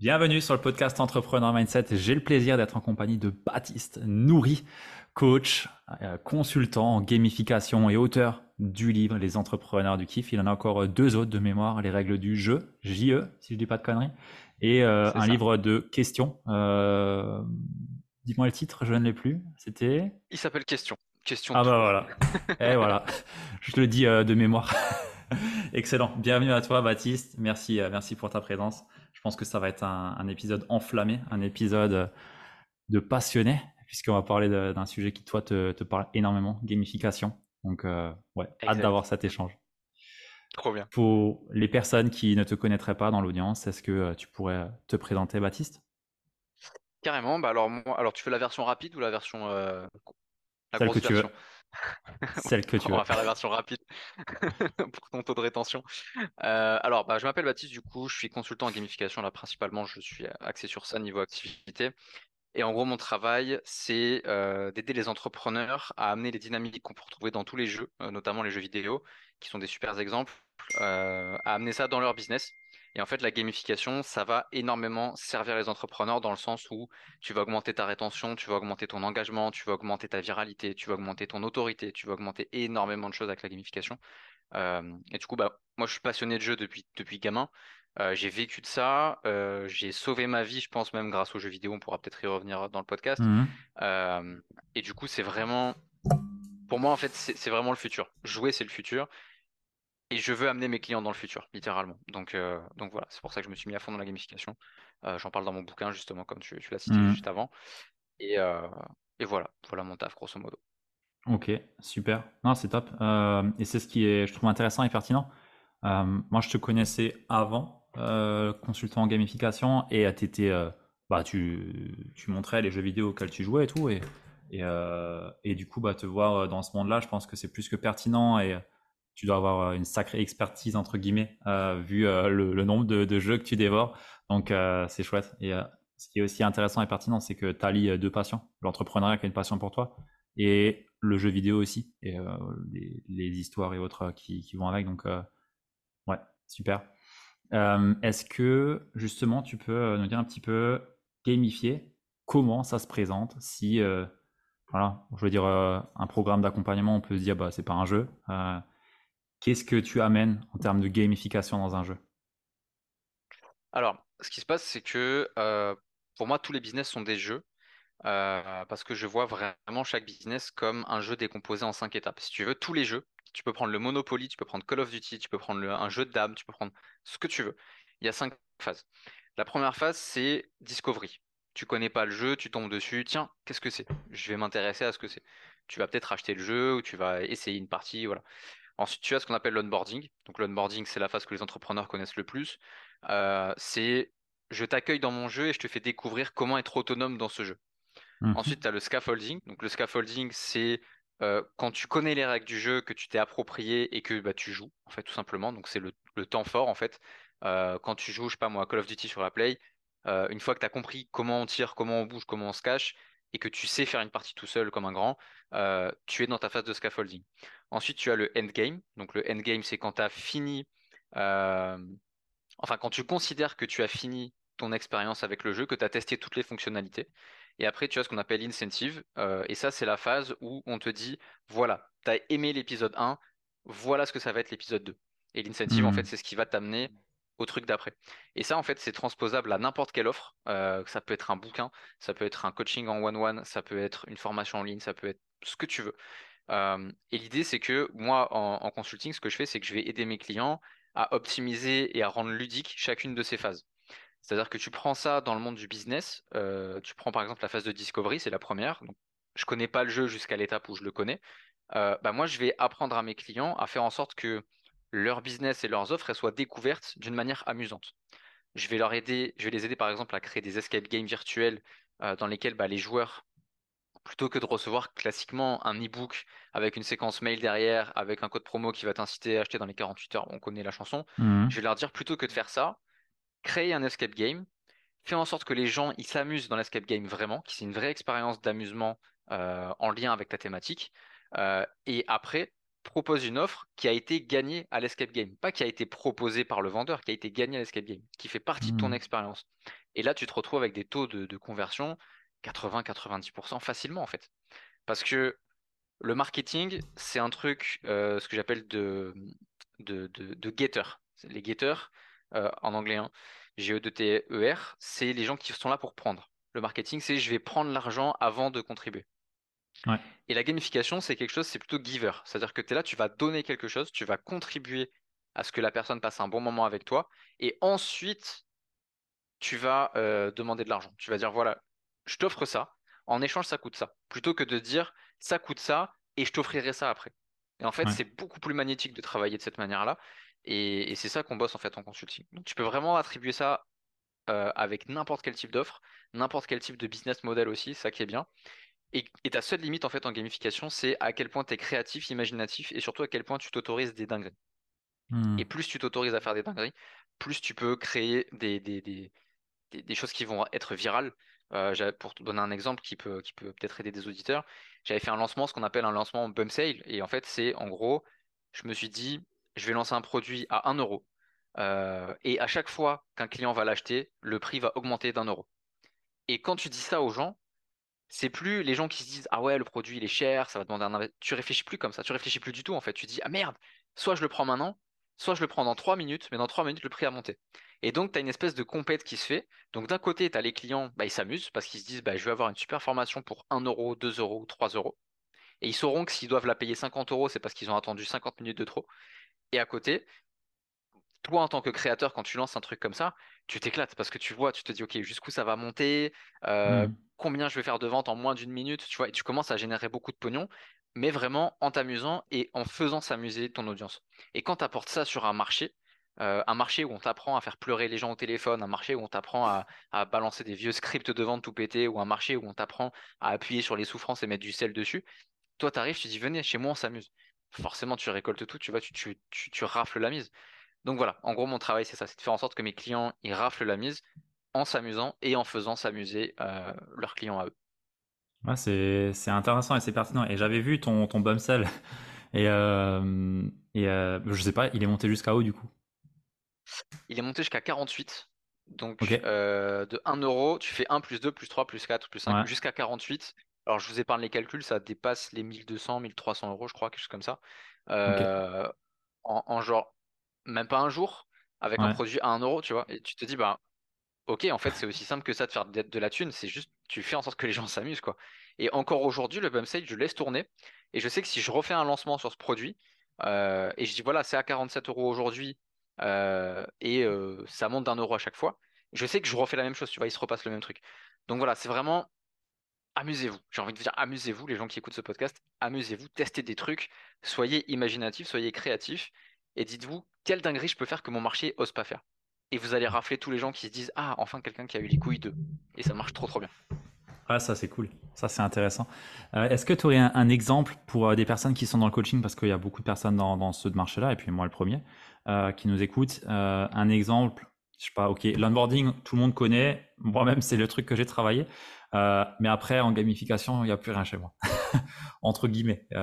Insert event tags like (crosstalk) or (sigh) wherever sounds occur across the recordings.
Bienvenue sur le podcast Entrepreneur Mindset. J'ai le plaisir d'être en compagnie de Baptiste Nourri, coach, euh, consultant en gamification et auteur du livre Les entrepreneurs du kiff. Il en a encore deux autres de mémoire, les règles du jeu, JE, si je dis pas de conneries, et euh, un livre de questions. Euh, dis-moi le titre, je ne l'ai plus. C'était Il s'appelle Question. Question. Ah bah voilà. et voilà. Je te le dis de mémoire. (laughs) Excellent. Bienvenue à toi, Baptiste. Merci, merci pour ta présence. Je pense que ça va être un, épisode enflammé, un épisode de passionné, puisqu'on va parler d'un sujet qui, toi, te, parle énormément, gamification. Donc, euh, ouais, hâte d'avoir cet échange. Trop bien. Pour les personnes qui ne te connaîtraient pas dans l'audience, est-ce que euh, tu pourrais te présenter, Baptiste? Carrément. Bah alors, alors, tu fais la version rapide ou la version. Euh, la Celle que tu veux. (laughs) Celle que tu On va faire la version rapide (laughs) pour ton taux de rétention. Euh, alors, bah, je m'appelle Baptiste, du coup, je suis consultant en gamification. Là, principalement, je suis axé sur ça niveau activité. Et en gros, mon travail, c'est euh, d'aider les entrepreneurs à amener les dynamiques qu'on peut retrouver dans tous les jeux, euh, notamment les jeux vidéo, qui sont des super exemples, à amener ça dans leur business et en fait, la gamification, ça va énormément servir les entrepreneurs dans le sens où tu vas augmenter ta rétention, tu vas augmenter ton engagement, tu vas augmenter ta viralité, tu vas augmenter ton autorité, tu vas augmenter énormément de choses avec la gamification. Euh, et du coup, bah, moi, je suis passionné de jeu depuis, depuis gamin. Euh, j'ai vécu de ça. Euh, j'ai sauvé ma vie, je pense même grâce aux jeux vidéo. On pourra peut-être y revenir dans le podcast. Mmh et du coup, c'est vraiment, pour moi, en fait, c'est vraiment le futur. Jouer, c'est le futur et je veux amener mes clients dans le futur, littéralement. Donc, euh, donc voilà, c'est pour ça que je me suis mis à fond dans la gamification. Euh, j'en parle dans mon bouquin, justement, comme tu, l'as cité mmh. juste avant. Et, euh, et, voilà, voilà mon taf, grosso modo. Ok, super. Non, c'est top. et c'est ce qui est, je trouve, intéressant et pertinent. moi, je te connaissais avant, consultant en gamification, et étais, bah, tu, tu montrais les jeux vidéo auxquels tu jouais et tout. Et, et, et du coup, bah, te voir dans ce monde-là, je pense que c'est plus que pertinent. Et tu dois avoir une sacrée expertise entre guillemets euh, vu euh, le, nombre de, jeux que tu dévores. Donc euh, c'est chouette. Et ce qui est aussi intéressant et pertinent, c'est que tu allies deux passions. L'entrepreneuriat qui est une passion pour toi et le jeu vidéo aussi et les, histoires et autres qui, qui vont avec. Donc ouais, super. Est-ce que justement tu peux nous dire un petit peu gamifier comment ça se présente si voilà, je veux dire un programme d'accompagnement, on peut se dire bah c'est pas un jeu. Qu'est-ce que tu amènes en termes de gamification dans un jeu? Alors, ce qui se passe, c'est que euh, pour moi, tous les business sont des jeux. Euh, parce que je vois vraiment chaque business comme un jeu décomposé en cinq étapes. Si tu veux, tous les jeux, tu peux prendre le Monopoly, tu peux prendre Call of Duty, tu peux prendre un jeu de dames, tu peux prendre ce que tu veux. Il y a cinq phases. La première phase, c'est Discovery. Tu connais pas le jeu, tu tombes dessus, tiens, qu'est-ce que c'est? Je vais m'intéresser à ce que c'est. Tu vas peut-être acheter le jeu ou tu vas essayer une partie, voilà. Ensuite, tu as ce qu'on appelle l'onboarding. Donc l'onboarding, c'est la phase que les entrepreneurs connaissent le plus. Euh, c'est je t'accueille dans mon jeu et je te fais découvrir comment être autonome dans ce jeu. Mhm. Ensuite, tu as le scaffolding. Donc le scaffolding, c'est euh, quand tu connais les règles du jeu, que tu t'es approprié et que bah, tu joues, en fait, tout simplement. Donc c'est le, temps fort, en fait. Euh, quand tu joues, je sais pas moi, Call of Duty sur la Play, une fois que tu as compris comment on tire, comment on bouge, comment on se cache, et que tu sais faire une partie tout seul comme un grand, tu es dans ta phase de scaffolding. Ensuite, tu as le endgame. Donc le endgame, c'est quand tu as fini, euh, enfin quand tu considères que tu as fini ton expérience avec le jeu, que tu as testé toutes les fonctionnalités. Et après, tu as ce qu'on appelle l'incentive. Euh, et ça, c'est la phase où on te dit, voilà, tu as aimé l'épisode 1, voilà ce que ça va être l'épisode 2. Et l'incentive, en hmm. fait, c'est ce qui va t'amener au truc d'après. Et ça, en fait, c'est transposable à n'importe quelle offre. Euh, ça peut être un bouquin, ça peut être un coaching en one-one, ça peut être une formation en ligne, ça peut être ce que tu veux et l'idée, c'est que moi, en, consulting, ce que je fais, c'est que je vais aider mes clients à optimiser et à rendre ludique chacune de ces phases. C'est-à-dire que tu prends ça dans le monde du business, tu prends par exemple la phase de discovery, c'est la première. Je connais pas le jeu jusqu'à l'étape où je le connais. bah moi, je vais apprendre à mes clients à faire en sorte que leur business et leurs offres soient découvertes d'une manière amusante. je vais leur aider, je vais les aider par exemple à créer des escape games virtuels euh, dans lesquels bah, les joueurs, plutôt que de recevoir classiquement un e-book avec une séquence mail derrière, avec un code promo qui va t'inciter à acheter dans les 48 heures, on connaît la chanson, Mhm. je vais leur dire plutôt que de faire ça, créer un escape game, fais en sorte que les gens ils s'amusent dans l'escape game vraiment, que c'est une vraie expérience d'amusement euh, en lien avec ta thématique, euh, et après propose une offre qui a été gagnée à l'escape game, pas qui a été proposée par le vendeur, qui a été gagnée à l'escape game, qui fait partie de ton Mhm. expérience. Et là, tu te retrouves avec des taux de, de conversion 80-90% facilement en fait. Parce que le marketing, c'est un truc, euh, ce que j'appelle de, de, de, de getter. Les getters, euh, en anglais, hein, G-E-T-T-E-R, c'est les gens qui sont là pour prendre. Le marketing, c'est je vais prendre l'argent avant de contribuer. Ouais. Et la gamification, c'est quelque chose, c'est plutôt giver. C'est-à-dire que tu es là, tu vas donner quelque chose, tu vas contribuer à ce que la personne passe un bon moment avec toi, et ensuite, tu vas euh, demander de l'argent. Tu vas dire, voilà, je t'offre ça, en échange, ça coûte ça. Plutôt que de dire, ça coûte ça, et je t'offrirai ça après. Et en fait, Ouais. c'est beaucoup plus magnétique de travailler de cette manière-là, et, et c'est ça qu'on bosse en fait en consulting. Donc, tu peux vraiment attribuer ça euh, avec n'importe quel type d'offre, n'importe quel type de business model aussi, ça qui est bien. Et, et ta seule limite en fait en gamification, c'est à quel point tu es créatif, imaginatif et surtout à quel point tu t'autorises des dingueries. Et Mhm. plus tu t'autorises à faire des dingueries, plus tu peux créer des, des, des, des- des choses qui vont être virales. Euh, pour te donner un exemple qui peut, qui peut peut-être aider des auditeurs, j'avais fait un lancement, ce qu'on appelle un lancement bump sale. Et en fait, c'est en gros, je me suis dit, je vais lancer un produit à un euro. Euh, et à chaque fois qu'un client va l'acheter, le prix va augmenter d'un euro. Et quand tu dis ça aux gens, c'est plus les gens qui se disent ah ouais le produit il est cher, ça va demander un tu réfléchis plus comme ça, tu réfléchis plus du tout en fait, tu dis ah merde, soit je le prends maintenant, soit je le prends dans trois minutes, mais dans trois minutes le prix a monté. Et donc tu as une espèce de compète qui se fait. Donc d'un côté tu as les clients, bah, ils s'amusent parce qu'ils se disent bah, je vais avoir une super formation pour un euro, 2 euros ou 3 euros. Et ils sauront que s'ils doivent la payer 50 euros, c'est parce qu'ils ont attendu 50 minutes de trop. Et à côté, toi, en tant que créateur, quand tu lances un truc comme ça, tu t'éclates parce que tu vois, tu te dis, OK, jusqu'où ça va monter, euh, Mhm. combien je vais faire de ventes en moins d'une minute, tu vois, et tu commences à générer beaucoup de pognon, mais vraiment en t'amusant et en faisant s'amuser ton audience. Et quand tu apportes ça sur un marché, euh, un marché où on t'apprend à faire pleurer les gens au téléphone, un marché où on t'apprend à, à balancer des vieux scripts de vente tout pété, ou un marché où on t'apprend à appuyer sur les souffrances et mettre du sel dessus, toi, tu arrives, tu dis, venez, chez moi, on s'amuse. Forcément, tu récoltes tout, tu vois, tu, tu, tu, tu rafles la mise. Donc voilà, en gros, mon travail, c'est ça, c'est de faire en sorte que mes clients, ils raflent la mise en s'amusant et en faisant s'amuser euh, leurs clients à eux. Ouais, c'est intéressant et c'est pertinent. Et j'avais vu ton ton bum sell (laughs) et euh, et euh, je sais pas, il est monté jusqu'à où du coup? Il est monté jusqu'à 48. Ok. Donc de 1 euro, tu fais 1 plus 2 plus 3 plus 4 plus 5 Ouais. jusqu'à 48. Alors je vous épargne les calculs, ça dépasse les 1200, 1300 euros, je crois, quelque chose comme ça. En genre, même pas un jour, avec un produit à 1 euro, tu vois. Et tu te dis, bah, Ok, en fait, c'est aussi simple que ça de faire de, de la thune. C'est juste, tu fais en sorte que les gens s'amusent, quoi. Et encore aujourd'hui, le bump sale, je laisse tourner. Et je sais que si je refais un lancement sur ce produit, euh, et je dis voilà, c'est à 47 euros aujourd'hui, euh, et euh, ça monte d'un euro à chaque fois, je sais que je refais la même chose, tu vois, il se repasse le même truc. Donc voilà, c'est vraiment amusez-vous. J'ai envie de dire amusez-vous, les gens qui écoutent ce podcast, amusez-vous, testez des trucs, soyez imaginatifs, soyez créatifs, et dites-vous quelle dinguerie je peux faire que mon marché ose pas faire. Et vous allez rafler tous les gens qui se disent ah enfin quelqu'un qui a eu les couilles de. Et ça marche trop trop bien. Ah, ça c'est cool. Ça c'est intéressant. Euh, est-ce que tu aurais un, exemple pour euh, des personnes qui sont dans le coaching? Parce qu'il y a beaucoup de personnes dans, ce marché-là et puis moi le premier euh, qui nous écoutent. Euh, un exemple, je sais pas. Ok, l'onboarding, tout le monde connaît. Moi-même c'est le truc que j'ai travaillé. Mais après en gamification, il n'y a plus rien chez moi. (laughs) Entre guillemets, il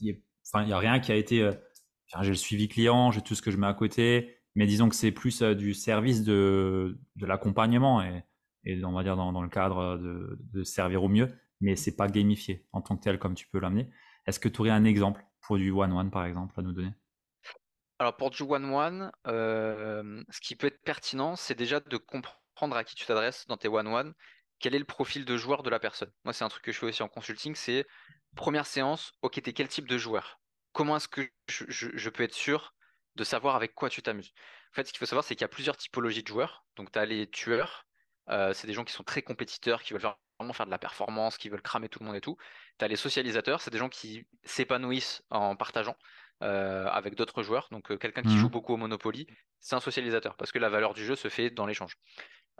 y a- enfin il y a rien qui a été. J'ai le suivi client, j'ai tout ce que je mets à côté. Mais disons que c'est plus euh, du service de, l'accompagnement et on va dire dans, le cadre de, de servir au mieux, mais c'est pas gamifié en tant que tel comme tu peux l'amener. Est-ce que tu aurais un exemple pour du one-one par exemple à nous donner? Alors pour du one-one, euh, ce qui peut être pertinent, c'est déjà de comprendre à qui tu t'adresses dans tes one-one, quel est le profil de joueur de la personne. Moi, c'est un truc que je fais aussi en consulting, c'est première séance, ok, t'es quel type de joueur? Comment est-ce que je, je- je peux être sûr de savoir avec quoi tu t'amuses? En fait, ce qu'il faut savoir, c'est qu'il y a plusieurs typologies de joueurs. Donc, tu as les tueurs, euh, c'est des gens qui sont très compétiteurs, qui veulent vraiment faire de la performance, qui veulent cramer tout le monde et tout. Tu as les socialisateurs, c'est des gens qui s'épanouissent en partageant. avec d'autres joueurs. Donc quelqu'un qui joue beaucoup au Monopoly, c'est un socialisateur parce que la valeur du jeu se fait dans l'échange.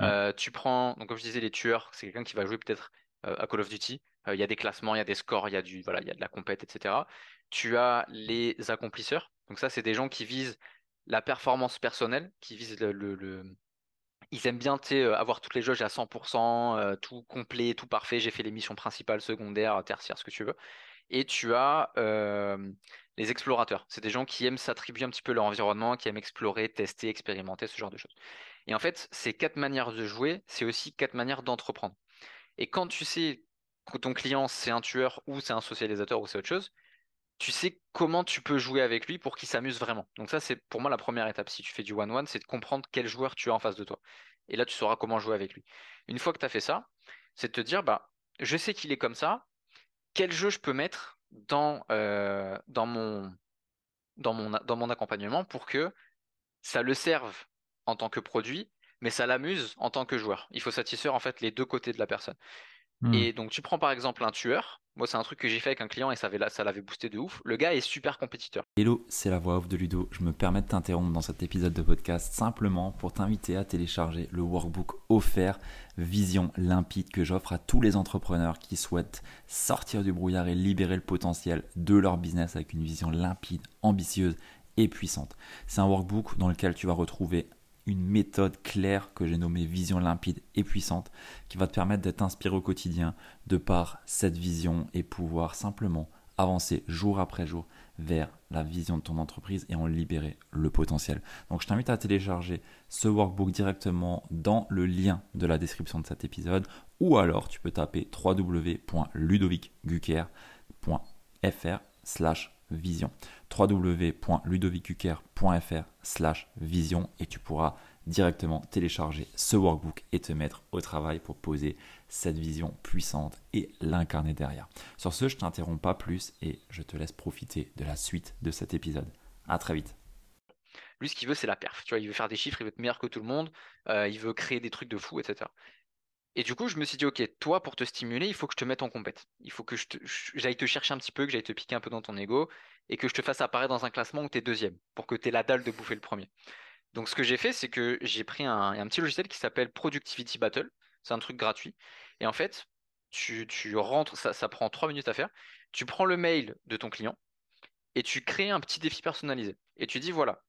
Euh, tu prends, donc comme je disais, les tueurs, c'est quelqu'un qui va jouer peut-être euh, à Call of Duty. Euh, Il y a des classements, il y a des scores, il y a du, voilà, il y a de la compète, etc. Tu as les accomplisseurs. Donc ça, c'est des gens qui visent la performance personnelle, qui visent le, le- Ils aiment bien, euh, avoir toutes les jauges à 100%, euh, tout complet, tout parfait. J'ai fait les missions principales, secondaires, tertiaires, ce que tu veux. Et tu as euh, les explorateurs. C'est des gens qui aiment s'attribuer un petit peu leur environnement, qui aiment explorer, tester, expérimenter, ce genre de choses. Et en fait, ces quatre manières de jouer, c'est aussi quatre manières d'entreprendre. Et quand tu sais ton client, c'est un tueur ou c'est un socialisateur ou c'est autre chose, tu sais comment tu peux jouer avec lui pour qu'il s'amuse vraiment. Donc ça, c'est pour moi la première étape. Si tu fais du one-one, c'est de comprendre quel joueur tu as en face de toi. Et là, tu sauras comment jouer avec lui. Une fois que tu as fait ça, c'est de te dire, bah, je sais qu'il est comme ça, quel jeu je peux mettre dans, euh, mon, dans mon accompagnement pour que ça le serve en tant que produit, mais ça l'amuse en tant que joueur. Il faut satisfaire en fait les deux côtés de la personne. Mhm. Et donc tu prends par exemple un tueur. Moi, c'est un truc que j'ai fait avec un client et ça avait- ça l'avait boosté de ouf. Le gars est super compétiteur. Hello, c'est la voix off de Ludo. Je me permets de t'interrompre dans cet épisode de podcast simplement pour t'inviter à télécharger le workbook offert Vision limpide que j'offre à tous les entrepreneurs qui souhaitent sortir du brouillard et libérer le potentiel de leur business avec une vision limpide, ambitieuse et puissante. C'est un workbook dans lequel tu vas retrouver une méthode claire que j'ai nommée vision limpide et puissante qui va te permettre d'être inspiré au quotidien de par cette vision et pouvoir simplement avancer jour après jour vers la vision de ton entreprise et en libérer le potentiel. Donc je t'invite à télécharger ce workbook directement dans le lien de la description de cet épisode ou alors tu peux taper www.ludovicgucker.fr vision www.ludovicgucker.fr slash vision et tu pourras directement télécharger ce workbook et te mettre au travail pour poser cette vision puissante et l'incarner derrière. Sur ce, je t'interromps pas plus et je te laisse profiter de la suite de cet épisode. À très vite. Lui, ce qu'il veut, c'est la perf. Tu vois, il veut faire des chiffres, il veut être meilleur que tout le monde, euh, il veut créer des trucs de fou, etc. Et du coup, je me suis dit, ok, toi, pour te stimuler, il faut que je te mette en compète. Il faut que j'aille te chercher un petit peu, que j'aille te piquer un peu dans ton ego et que je te fasse apparaître dans un classement où tu es deuxième pour que tu aies la dalle de bouffer le premier. Donc, ce que j'ai fait, c'est que j'ai pris un, petit logiciel qui s'appelle Productivity Battle. C'est un truc gratuit. Et en fait, tu, rentres, ça, prend trois minutes à faire. Tu prends le mail de ton client et tu crées un petit défi personnalisé. Et tu dis, voilà,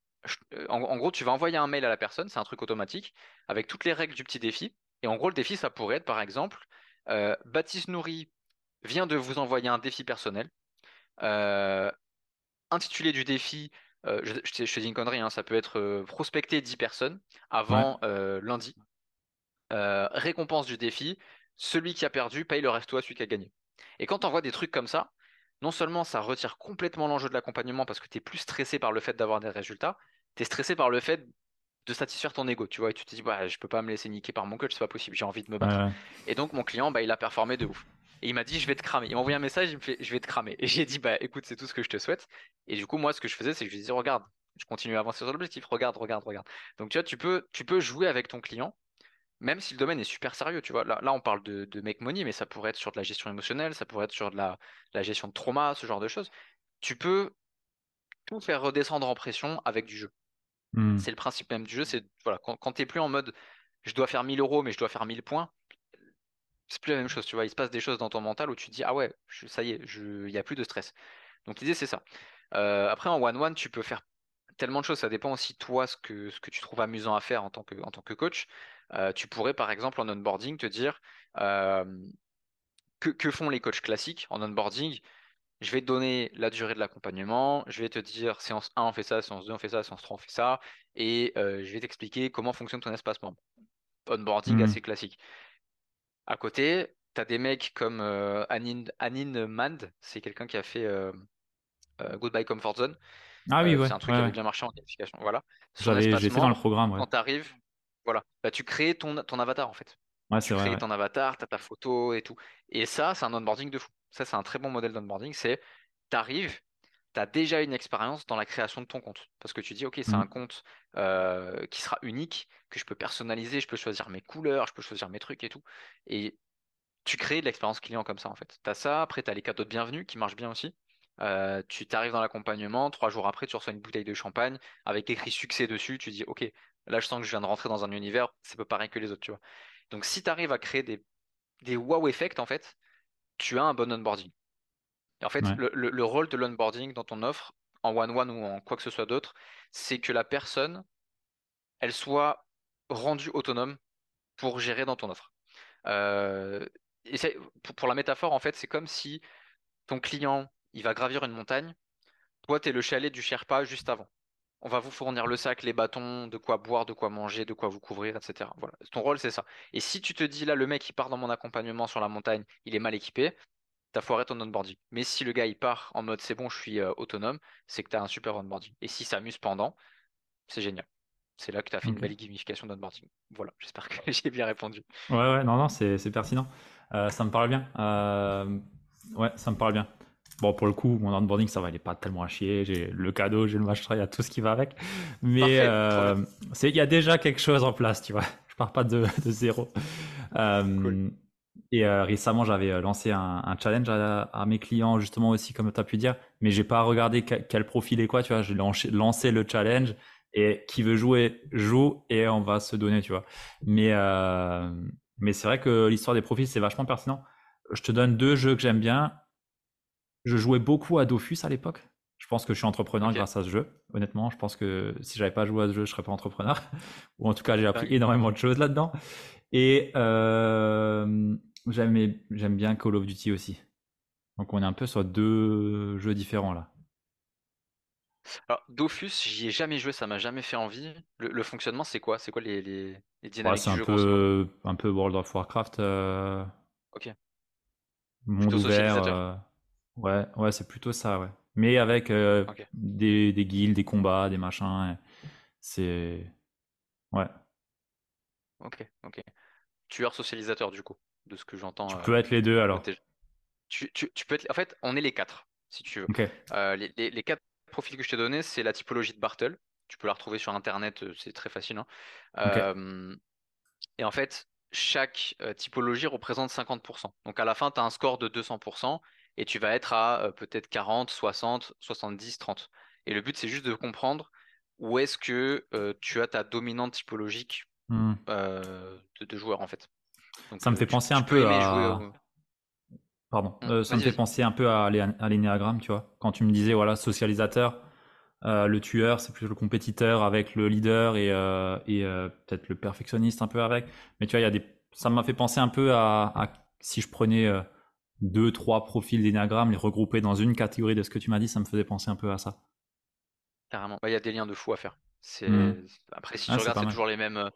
euh, en gros, tu vas envoyer un mail à la personne, c'est un truc automatique, avec toutes les règles du petit défi. Et en gros, le défi, ça pourrait être, par exemple, euh, Baptiste Nourri vient de vous envoyer un défi personnel. Euh, intitulé du défi, euh, je, je te je te dis une connerie, hein, ça peut être prospecter 10 personnes avant lundi. Récompense du défi, celui qui a perdu paye le resto à celui qui a gagné. Et quand on voit des trucs comme ça, non seulement ça retire complètement l'enjeu de l'accompagnement parce que tu es plus stressé par le fait d'avoir des résultats, tu es stressé par le fait de satisfaire ton ego, tu vois, et tu te dis, bah, je peux pas me laisser niquer par mon coach, c'est pas possible, j'ai envie de me battre. Ouais. Et donc mon client, bah, il a performé de ouf. Et il m'a dit, je vais te cramer. Il m'a envoyé un message, il me fait, je vais te cramer. Et j'ai dit, bah écoute, c'est tout ce que je te souhaite. Et du coup, moi, ce que je faisais, c'est que je lui disais, regarde, je continue à avancer sur l'objectif, regarde, regarde, regarde. Donc tu vois, tu peux, tu peux jouer avec ton client, même si le domaine est super sérieux, tu vois. Là, là on parle de, de make money, mais ça pourrait être sur de la gestion émotionnelle, ça pourrait être sur de la, la gestion de trauma, ce genre de choses. Tu peux tout faire redescendre en pression avec du jeu. Mhm. C'est le principe même du jeu, c'est voilà, quand, tu plus en mode je dois faire 1000 euros, mais je dois faire 1000 points, c'est plus la même chose, tu vois. Il se passe des choses dans ton mental où tu te dis ah ouais, ça y est, il n'y a plus de stress. Donc l'idée c'est ça. Euh, après en one-one, tu peux faire tellement de choses, ça dépend aussi toi ce que, tu trouves amusant à faire en tant que, en tant que coach. Euh, tu pourrais par exemple en onboarding te dire euh, que, que font les coachs classiques en onboarding? Je vais te donner la durée de l'accompagnement, je vais te dire séance 1 on fait ça, séance 2 on fait ça, séance 3 on fait ça, et euh, je vais t'expliquer comment fonctionne ton espace membre. Onboarding Mhm. assez classique. À côté, tu as des mecs comme euh, Anine, Anine Mand, c'est quelqu'un qui a fait euh, euh, Goodbye Comfort Zone. Ah oui, ouais. c'est un truc ouais, qui ouais. avait bien marché en qualification. Voilà. J'ai fait dans le programme, ouais. quand tu arrives, voilà, bah, tu crées ton, ton avatar en fait. Ouais, Tu crées ouais. ton avatar, tu as ta photo et tout. Et ça, c'est un onboarding de fou. Ça, c'est un très bon modèle d'onboarding. C'est, tu arrives, tu as déjà une expérience dans la création de ton compte. Parce que tu dis, OK, c'est un Mhm. compte euh, qui sera unique, que je peux personnaliser, je peux choisir mes couleurs, je peux choisir mes trucs et tout. Et tu crées de l'expérience client comme ça, en fait. Tu as ça, après, tu as les cadeaux de bienvenue qui marchent bien aussi. Euh, tu t'arrives dans l'accompagnement, trois jours après, tu reçois une bouteille de champagne avec écrit succès dessus. Tu dis, OK, là, je sens que je viens de rentrer dans un univers, c'est pas pareil que les autres, tu vois. Donc, si tu arrives à créer des, des wow effects, en fait, tu as un bon onboarding. Et en fait, Ouais. le, le- le rôle de l'onboarding dans ton offre, en one-one ou en quoi que ce soit d'autre, c'est que la personne, elle soit rendue autonome pour gérer dans ton offre. Euh, et pour, pour la métaphore, en fait, c'est comme si ton client, il va gravir une montagne. Toi, tu es le chalet du Sherpa juste avant. On va vous fournir le sac, les bâtons, de quoi boire, de quoi manger, de quoi vous couvrir, etc. Voilà. Ton rôle, c'est ça. Et si tu te dis, là, le mec, il part dans mon accompagnement sur la montagne, il est mal équipé, t'as foiré ton onboarding. Mais si le gars, il part en mode, c'est bon, je suis euh, autonome, c'est que tu as un super onboarding. Et s'il s'amuse pendant, c'est génial. C'est là que tu as fait une belle gamification d'onboarding. Voilà, j'espère que (laughs) j'ai bien répondu. Ouais, ouais, non, non, c'est c'est pertinent. Euh, ça me parle bien. Euh, ouais, ça me parle bien. Bon, pour le coup, mon onboarding, ça va, il est pas tellement à chier. J'ai le cadeau, j'ai le machin, il y a tout ce qui va avec. Mais euh, il y a déjà quelque chose en place, tu vois. (laughs) Je pars pas de, de zéro. Euh, Cool. Et euh, récemment, j'avais euh, lancé un, un challenge à, à mes clients, justement aussi, comme tu as pu dire. Mais j'ai pas regardé quel, quel profil est quoi, tu vois. J'ai lancé, le challenge et qui veut jouer, joue et on va se donner, tu vois. Mais, mais c'est vrai que l'histoire des profils, c'est vachement pertinent. Je te donne deux jeux que j'aime bien. Je jouais beaucoup à Dofus à l'époque. Je pense que je suis entrepreneur grâce à ce jeu. Honnêtement, je pense que si j'avais pas joué à ce jeu, je serais pas entrepreneur. (laughs) Ou en tout cas, j'ai appris énormément de choses là-dedans. Et euh, j'aime bien Call of Duty aussi. Donc on est un peu sur deux jeux différents là. Alors, Dofus, j'y ai jamais joué, ça m'a jamais fait envie. Le, le fonctionnement, c'est quoi? C'est quoi les, les, les Ouais, dynamiques c'est du un jeu, modo? peu, un peu World of Warcraft, euh, Ok. monde ouvert. Ouais, ouais, c'est plutôt ça, ouais. Mais avec euh, Ok. des, des guildes, des combats, des machins. et C'est. Ouais. Ok, ok. Tueur socialisateur, du coup, de ce que j'entends. Tu euh, peux être les deux de alors. tes- Tu, tu, tu peux être... En fait, on est les quatre, si tu veux. Ok. Euh, les, les- les quatre profils que je t'ai donnés, c'est la typologie de Bartle. Tu peux la retrouver sur Internet, euh, c'est très facile. hein. Ok. Euh, et en fait, chaque euh, typologie représente 50%. Donc à la fin, tu as un score de 200% et tu vas être à euh, peut-être 40, 60, 70, 30. Et le but, c'est juste de comprendre où est-ce que euh, tu as ta dominante typologique euh, de, de joueurs, en fait. Donc, Ça me fait penser tu un peu jouer à. Pardon. Ça me fait penser un peu à, l'é- à l'énéagramme, tu vois. Quand tu me disais, voilà, socialisateur, le tueur, c'est plutôt le compétiteur avec le leader et, et peut-être le perfectionniste un peu avec. Mais tu vois, il y a des. Ça m'a fait penser un peu à, à si je prenais deux, trois profils d'énéagramme, les regrouper dans une catégorie de ce que tu m'as dit, ça me faisait penser un peu à ça. Carrément. Bah, Il y a des liens de fou à faire. C'est... Hmm. Après, si Ah, tu c'est regardes, pas c'est toujours les mêmes, euh,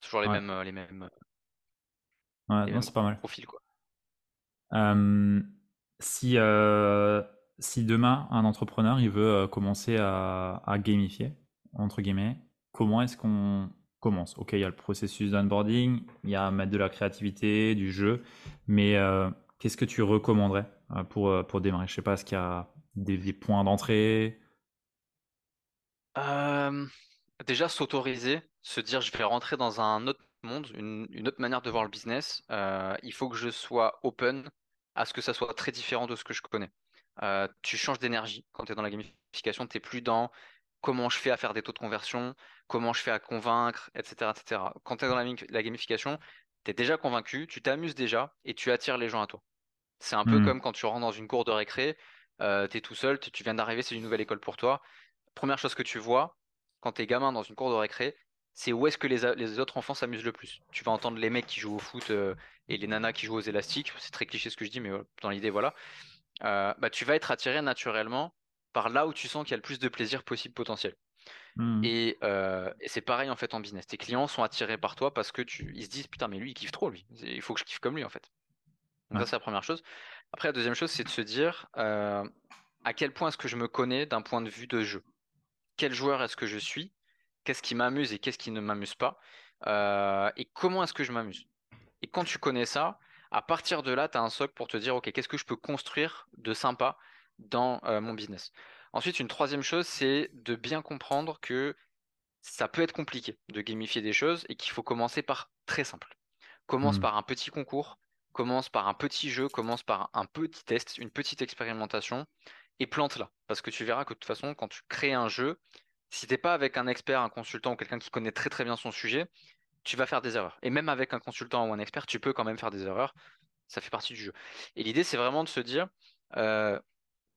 toujours les Ouais. mêmes, euh, les mêmes, Ouais, les non, mêmes c'est pas mal. profils, quoi. Euh, si, euh, si demain un entrepreneur il veut euh, commencer à, à gamifier, entre guillemets, comment est-ce qu'on commence? Ok, il y a le processus d'onboarding, il y a mettre de la créativité, du jeu, mais euh, qu'est-ce que tu recommanderais euh, pour, euh, pour démarrer? Je sais pas, est-ce qu'il y a des, points d'entrée? Déjà, s'autoriser, se dire je vais rentrer dans un autre monde, une, autre manière de voir le business. Euh, il faut que je sois open à ce que ça soit très différent de ce que je connais. Tu changes d'énergie quand tu es dans la gamification, tu n'es plus dans comment je fais à faire des taux de conversion, comment je fais à convaincre, etc. etc. Quand tu es dans la gamification, tu es déjà convaincu, tu t'amuses déjà et tu attires les gens à toi. C'est un peu Hmm. comme quand tu rentres dans une cour de récré, tu es tout seul, tu viens d'arriver, c'est une nouvelle école pour toi. Première chose que tu vois quand tu es gamin dans une cour de récré, c'est où est-ce que les, autres enfants s'amusent le plus. Tu vas entendre les mecs qui jouent au foot euh, et les nanas qui jouent aux élastiques. C'est très cliché ce que je dis, mais euh, dans l'idée, voilà. Euh, bah, tu vas être attiré naturellement par là où tu sens qu'il y a le plus de plaisir possible potentiel. Et, euh, et c'est pareil en fait en business. Tes clients sont attirés par toi parce que tu, ils se disent putain mais lui il kiffe trop lui. Il faut que je kiffe comme lui en fait. Donc Ouais. ça c'est la première chose. Après la deuxième chose c'est de se dire euh, à quel point est-ce que je me connais d'un point de vue de jeu? Quel joueur est-ce que je suis? Qu'est-ce qui m'amuse et qu'est-ce qui ne m'amuse pas? Euh, et comment est-ce que je m'amuse? Et quand tu connais ça, à partir de là, tu as un socle pour te dire, OK, qu'est-ce que je peux construire de sympa dans euh, mon business? Ensuite, une troisième chose, c'est de bien comprendre que ça peut être compliqué de gamifier des choses et qu'il faut commencer par très simple. Commence Hmm. par un petit concours, commence par un petit jeu, commence par un petit test, une petite expérimentation et plante-la. Parce que tu verras que de toute façon, quand tu crées un jeu, si t'es pas avec un expert, un consultant ou quelqu'un qui connaît très très bien son sujet, tu vas faire des erreurs. Et même avec un consultant ou un expert, tu peux quand même faire des erreurs. Ça fait partie du jeu. Et l'idée, c'est vraiment de se dire, euh,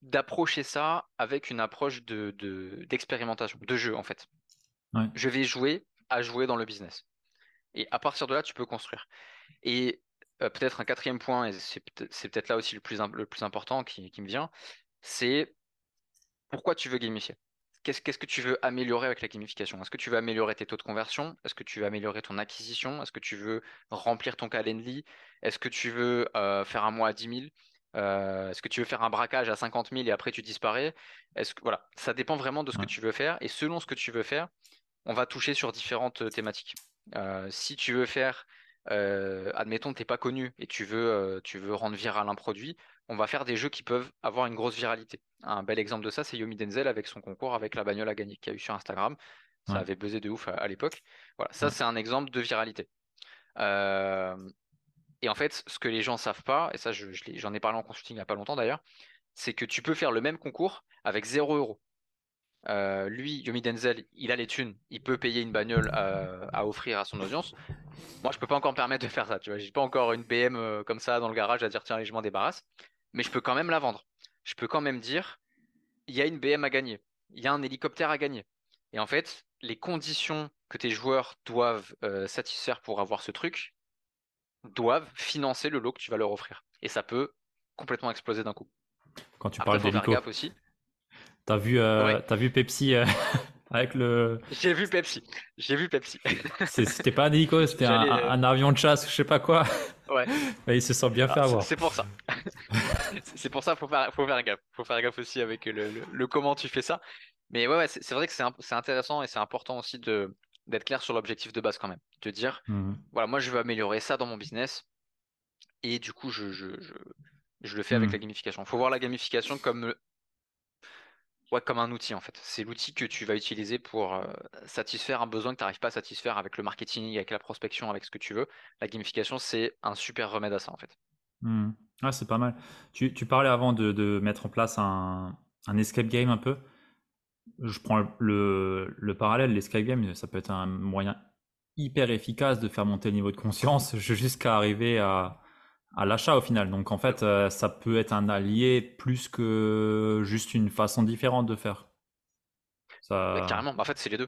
d'approcher ça avec une approche de, d'expérimentation, de, jeu en fait. Je vais jouer à jouer dans le business. Et à partir de là, tu peux construire. Et euh, peut-être un quatrième point, et c'est peut-être là aussi le plus, le plus important qui, me vient, c'est pourquoi tu veux gamifier? Qu'est-ce que tu veux améliorer avec la gamification? Est-ce que tu veux améliorer tes taux de conversion? Est-ce que tu veux améliorer ton acquisition? Est-ce que tu veux remplir ton calendly Est-ce que tu veux euh, faire un mois à 10 000 euh, Est-ce que tu veux faire un braquage à 50 000 et après tu disparais? Est-ce que voilà, ça dépend vraiment de ce que tu veux faire et selon ce que tu veux faire, on va toucher sur différentes thématiques. si tu veux faire euh, admettons, tu n'es pas connu et tu veux, euh, tu veux rendre viral un produit, on va faire des jeux qui peuvent avoir une grosse viralité. Un bel exemple de ça, c'est Yomi Denzel avec son concours avec la bagnole à gagner qu'il y a eu sur Instagram. Ça avait buzzé de ouf à, l'époque. Voilà, ça c'est un exemple de viralité. Euh, et en fait, ce que les gens savent pas, et ça j'en ai parlé en consulting il n'y a pas longtemps d'ailleurs, c'est que tu peux faire le même concours avec 0 euros. Euh, lui, Yomi Denzel, il a les thunes, il peut payer une bagnole à, offrir à son audience. Moi, je peux pas encore me permettre de faire ça. Tu vois, j'ai pas encore une BM euh, comme ça dans le garage à dire tiens, allez, je m'en débarrasse. Mais je peux quand même la vendre. Je peux quand même dire il y a une BM à gagner, il y a un hélicoptère à gagner. Et en fait, les conditions que tes joueurs doivent euh, satisfaire pour avoir ce truc doivent financer le lot que tu vas leur offrir. Et ça peut complètement exploser d'un coup. Quand tu parles d'hélico, aussi. T'as vu, euh, as vu Pepsi euh, (laughs) avec le. J'ai vu Pepsi. J'ai vu Pepsi. c'était pas un hélico, c'était un, un, avion de chasse, je sais pas quoi. Ouais. (laughs) il se sent bien ah, fait avoir. C'est pour ça. (laughs) c'est pour ça, faut faire, faut faire gaffe. Faut faire gaffe aussi avec le, le, comment tu fais ça. Mais ouais, ouais c'est vrai que c'est intéressant et c'est important aussi de d'être clair sur l'objectif de base quand même. De dire, mmh voilà, moi je veux améliorer ça dans mon business et du coup je, je, je, je le fais avec mmh. la gamification. Il faut voir la gamification comme Comme un outil en fait. C'est l'outil que tu vas utiliser pour euh, satisfaire un besoin que tu n'arrives pas à satisfaire avec le marketing, avec la prospection, avec ce que tu veux. La gamification, c'est un super remède à ça en fait. Mmh. Ah, c'est pas mal. Tu, parlais avant de, mettre en place un, escape game un peu. Je prends le, le parallèle, l'escape game, ça peut être un moyen hyper efficace de faire monter le niveau de conscience (laughs) jusqu'à arriver à, à l'achat au final. Donc en fait, euh, ça peut être un allié plus que juste une façon différente de faire. Ça... carrément, bah, en fait c'est les deux.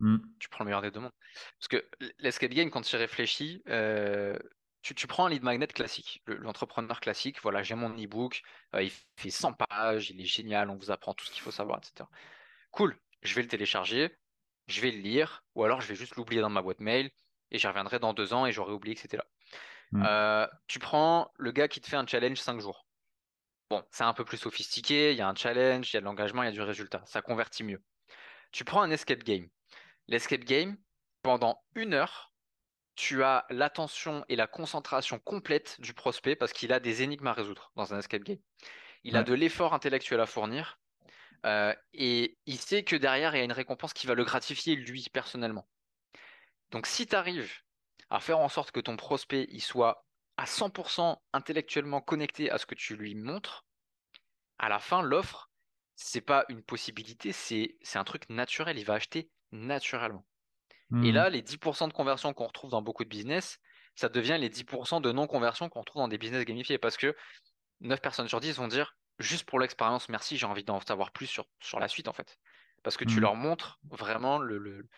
Mm. Tu prends le meilleur des deux mondes. Parce que l'escape game, quand tu y réfléchis, euh, tu, prends un lead magnet classique, l'entrepreneur classique, voilà, j'ai mon e-book, euh, il fait 100 pages, il est génial, on vous apprend tout ce qu'il faut savoir, etc. Cool, je vais le télécharger, je vais le lire, ou alors je vais juste l'oublier dans ma boîte mail, et j'y reviendrai dans deux ans et j'aurai oublié que c'était là. Mm. Euh, tu prends le gars qui te fait un challenge 5 jours. Bon, c'est un peu plus sophistiqué, il y a un challenge, il y a de l'engagement, il y a du résultat, ça convertit mieux. Tu prends un escape game. L'escape game, pendant une heure, tu as l'attention et la concentration complète du prospect parce qu'il a des énigmes à résoudre dans un escape game. Il a de l'effort intellectuel à fournir euh, et il sait que derrière, il y a une récompense qui va le gratifier lui personnellement. Donc si tu arrives à faire en sorte que ton prospect il soit à 100% intellectuellement connecté à ce que tu lui montres, à la fin, l'offre, c'est pas une possibilité, c'est un truc naturel. Il va acheter naturellement. Et hmm. là, les 10% de conversion qu'on retrouve dans beaucoup de business, ça devient les 10% de non-conversion qu'on retrouve dans des business gamifiés parce que 9 personnes sur 10 vont dire juste pour l'expérience, merci, j'ai envie d'en savoir plus sur, sur la suite en fait. Parce que tu hmm. leur montres vraiment le,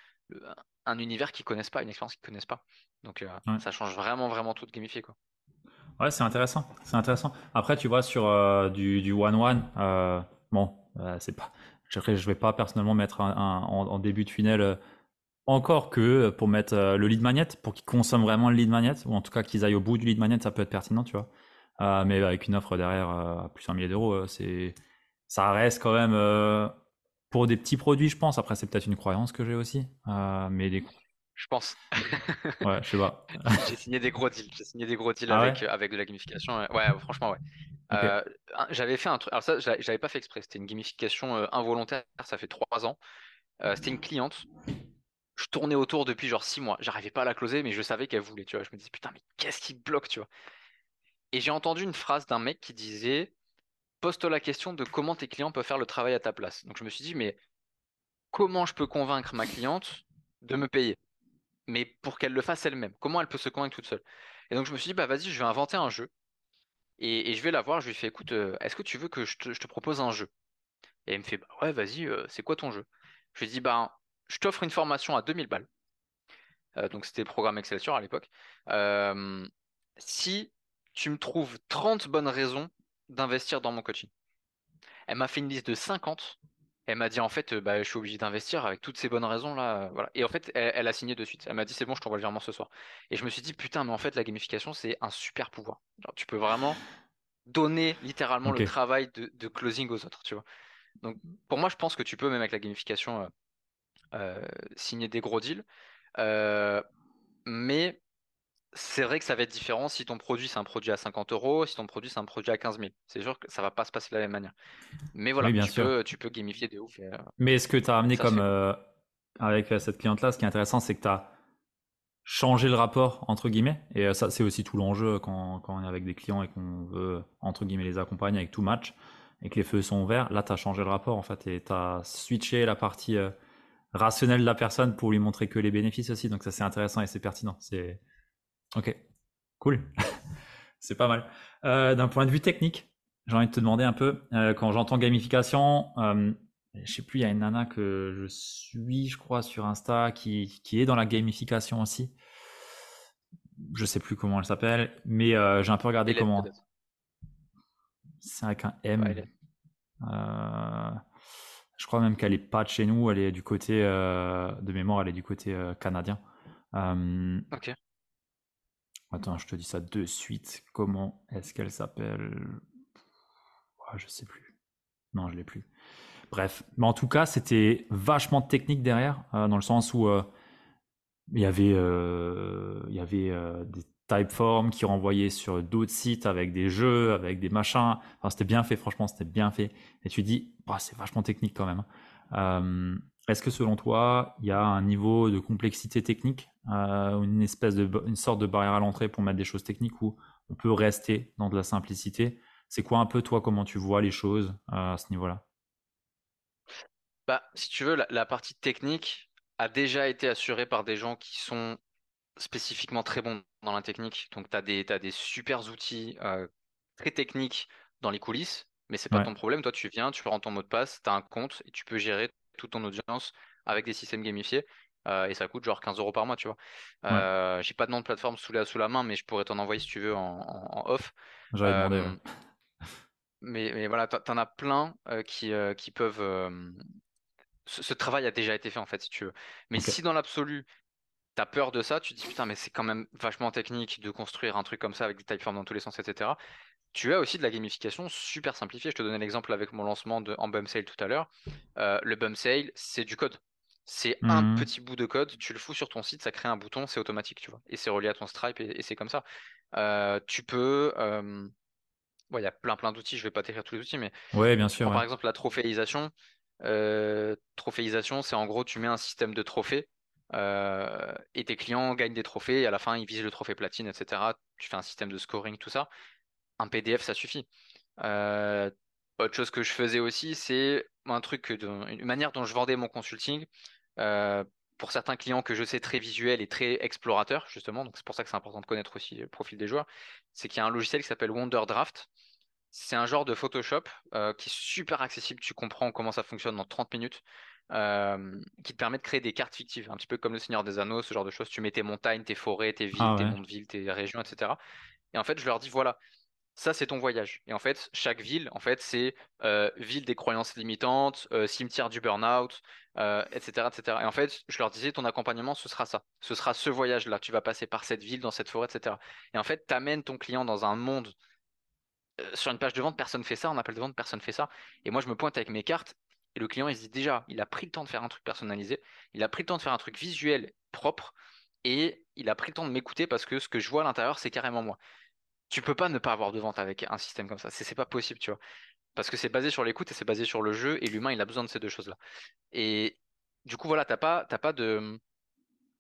un univers qu'ils connaissent pas, une expérience qu'ils connaissent pas. Donc euh, ça change vraiment, vraiment tout de gamifier quoi. Ouais, c'est intéressant, c'est intéressant. Après, tu vois sur euh, du, du one one, euh, bon, c'est pas, je, je vais pas personnellement mettre un, en, début de funnel encore que pour mettre le lead magnet, pour qu'ils consomment vraiment le lead magnet, ou en tout cas qu'ils aillent au bout du lead magnet, ça peut être pertinent, tu vois. mais avec une offre derrière à plus d'un millier d'euros, c'est, ça reste quand même pour des petits produits, je pense. Après, c'est peut-être une croyance que j'ai aussi. Euh, mais des... Je pense. (laughs) ouais, je sais pas. (laughs) j'ai signé des gros deals. J'ai signé des gros deals ah avec, avec de la gamification. Ouais, franchement, ouais. Euh, j'avais fait un truc. Alors, ça, j'avais pas fait exprès. C'était une gamification euh, involontaire. Ça fait trois ans. C'était une cliente. Je tournais autour depuis genre six mois. J'arrivais pas à la closer, mais je savais qu'elle voulait. Tu vois, je me disais putain, mais qu'est-ce qui bloque, tu vois? Et j'ai entendu une phrase d'un mec qui disait Pose-toi la question de comment tes clients peuvent faire le travail à ta place. Donc je me suis dit Mais comment je peux convaincre ma cliente de me payer? Mais pour qu'elle le fasse elle-même. Comment elle peut se convaincre toute seule? Et donc je me suis dit Bah vas-y, je vais inventer un jeu. Et, je vais la voir, je lui fais Écoute, euh, est-ce que tu veux que je te, propose un jeu? Et elle me fait Bah ouais, vas-y, euh, c'est quoi ton jeu? Je lui dis Bah je t'offre une formation à 2000 balles. Euh, donc c'était le programme Excelsior à l'époque. si tu me trouves 30 bonnes raisons d'investir dans mon coaching. Elle m'a fait une liste de 50. Elle m'a dit en fait, euh, bah, je suis obligé d'investir avec toutes ces bonnes raisons là. Euh, voilà. Et en fait, elle, a signé de suite. Elle m'a dit c'est bon, je t'envoie le virement ce soir. Et je me suis dit putain, mais en fait, la gamification c'est un super pouvoir. tu peux vraiment donner littéralement le travail de, closing aux autres, tu vois. Donc pour moi, je pense que tu peux même avec la gamification euh, signer des gros deals. mais c'est vrai que ça va être différent si ton produit c'est un produit à 50 euros, si ton produit c'est un produit à 15 000. C'est sûr que ça va pas se passer de la même manière. Mais voilà, tu, Peux, tu peux gamifier de ouf. Euh, Mais ce que tu as amené comme euh, avec euh, cette cliente-là, ce qui est intéressant, c'est que tu as changé le rapport entre guillemets. Et ça, c'est aussi tout l'enjeu quand, quand, on est avec des clients et qu'on veut entre guillemets les accompagner avec tout match et que les feux sont ouverts. Là, tu as changé le rapport en fait et tu as switché la partie rationnelle de la personne pour lui montrer que les bénéfices aussi. Donc ça, c'est intéressant et c'est pertinent. C'est Ok, cool. (laughs) c'est pas mal. Euh, d'un point de vue technique, j'ai envie de te demander un peu, euh, quand j'entends gamification, euh, je sais plus, il y a une nana que je suis, je crois, sur Insta qui, qui est dans la gamification aussi. Je sais plus comment elle s'appelle, mais j'ai un peu regardé comment. C'est avec un M. je crois même qu'elle est pas de chez nous, elle est du côté de mémoire, elle est du côté canadien. ok. Attends, je te dis ça de suite. Comment est-ce qu'elle s'appelle? Ah, Je sais plus. Non, je l'ai plus. Bref, mais en tout cas, c'était vachement technique derrière, euh, dans le sens où euh, il y avait, euh, y avait des typeforms qui renvoyaient sur d'autres sites avec des jeux, avec des machins. Enfin, c'était bien fait, franchement, c'était bien fait. Et tu dis, bah, c'est vachement technique quand même. Hein. Est-ce que selon toi, il y a un niveau de complexité technique, euh, une espèce de une sorte de barrière à l'entrée pour mettre des choses techniques où on peut rester dans de la simplicité C'est quoi un peu toi comment tu vois les choses euh, à ce niveau-là? Bah, si tu veux, la, partie technique a déjà été assurée par des gens qui sont spécifiquement très bons dans la technique. Donc, tu as des, des super outils euh, très techniques dans les coulisses, mais c'est pas ton problème. Toi, tu viens, tu prends ton mot de passe, tu as un compte et tu peux gérer toute ton audience avec des systèmes gamifiés. Euh, et ça coûte genre 15 euros par mois, tu vois. Euh, J'ai pas de nom de plateforme sous la, sous la main, mais je pourrais t'en envoyer si tu veux en, off. Euh, mais, mais voilà, t'en as plein euh, qui, qui peuvent. Ce, travail a déjà été fait en fait, si tu veux. Mais si dans l'absolu, t'as peur de ça, tu te dis putain, mais c'est quand même vachement technique de construire un truc comme ça avec des typeforms dans tous les sens, etc. Tu as aussi de la gamification super simplifiée. Je te donnais l'exemple avec mon lancement de, en bum sale tout à l'heure. Euh, le bum sale, c'est du code. C'est un mmh. petit bout de code, tu le fous sur ton site, ça crée un bouton, c'est automatique, tu vois. Et c'est relié à ton Stripe et, c'est comme ça. Euh, tu peux. Euh, il y a plein plein d'outils, je vais pas t'écrire tous les outils, mais. Ouais, bien sûr. Par exemple, la trophéisation. trophéisation, c'est en gros, tu mets un système de trophées et tes clients gagnent des trophées et à la fin, ils visent le trophée platine, etc. Tu fais un système de scoring, tout ça un PDF, ça suffit. Euh, autre chose que je faisais aussi, c'est un truc, une manière dont je vendais mon consulting. Euh, pour certains clients que je sais très visuels et très explorateurs, justement, donc c'est pour ça que c'est important de connaître aussi le profil des joueurs, c'est qu'il y a un logiciel qui s'appelle Wonderdraft. C'est un genre de Photoshop euh, qui est super accessible, tu comprends comment ça fonctionne dans 30 minutes, qui te permet de créer des cartes fictives, un petit peu comme le Seigneur des Anneaux, ce genre de choses. Tu mets tes montagnes, tes forêts, tes villes, ah tes villes, tes régions, etc. Et en fait, je leur dis, voilà, ça c'est ton voyage. Et en fait, chaque ville, en fait, c'est euh, ville des croyances limitantes, euh, cimetière du burn-out, etc., euh, etc. Et en fait, je leur disais, ton accompagnement, ce sera ça. Ce sera ce voyage-là. Tu vas passer par cette ville, dans cette forêt, etc. Et en fait, tu amènes ton client dans un monde. sur une page de vente, personne fait ça. En appel de vente, personne fait ça. Et moi, je me pointe avec mes cartes. Et le client, il se dit déjà, il a pris le temps de faire un truc personnalisé. Il a pris le temps de faire un truc visuel propre. Et il a pris le temps de m'écouter parce que ce que je vois à l'intérieur, c'est carrément moi tu peux pas ne pas avoir de vente avec un système comme ça. C'est pas possible, tu vois. Parce que c'est basé sur l'écoute et c'est basé sur le jeu et l'humain, il a besoin de ces deux choses-là. Et du coup, voilà, t'as pas, pas de,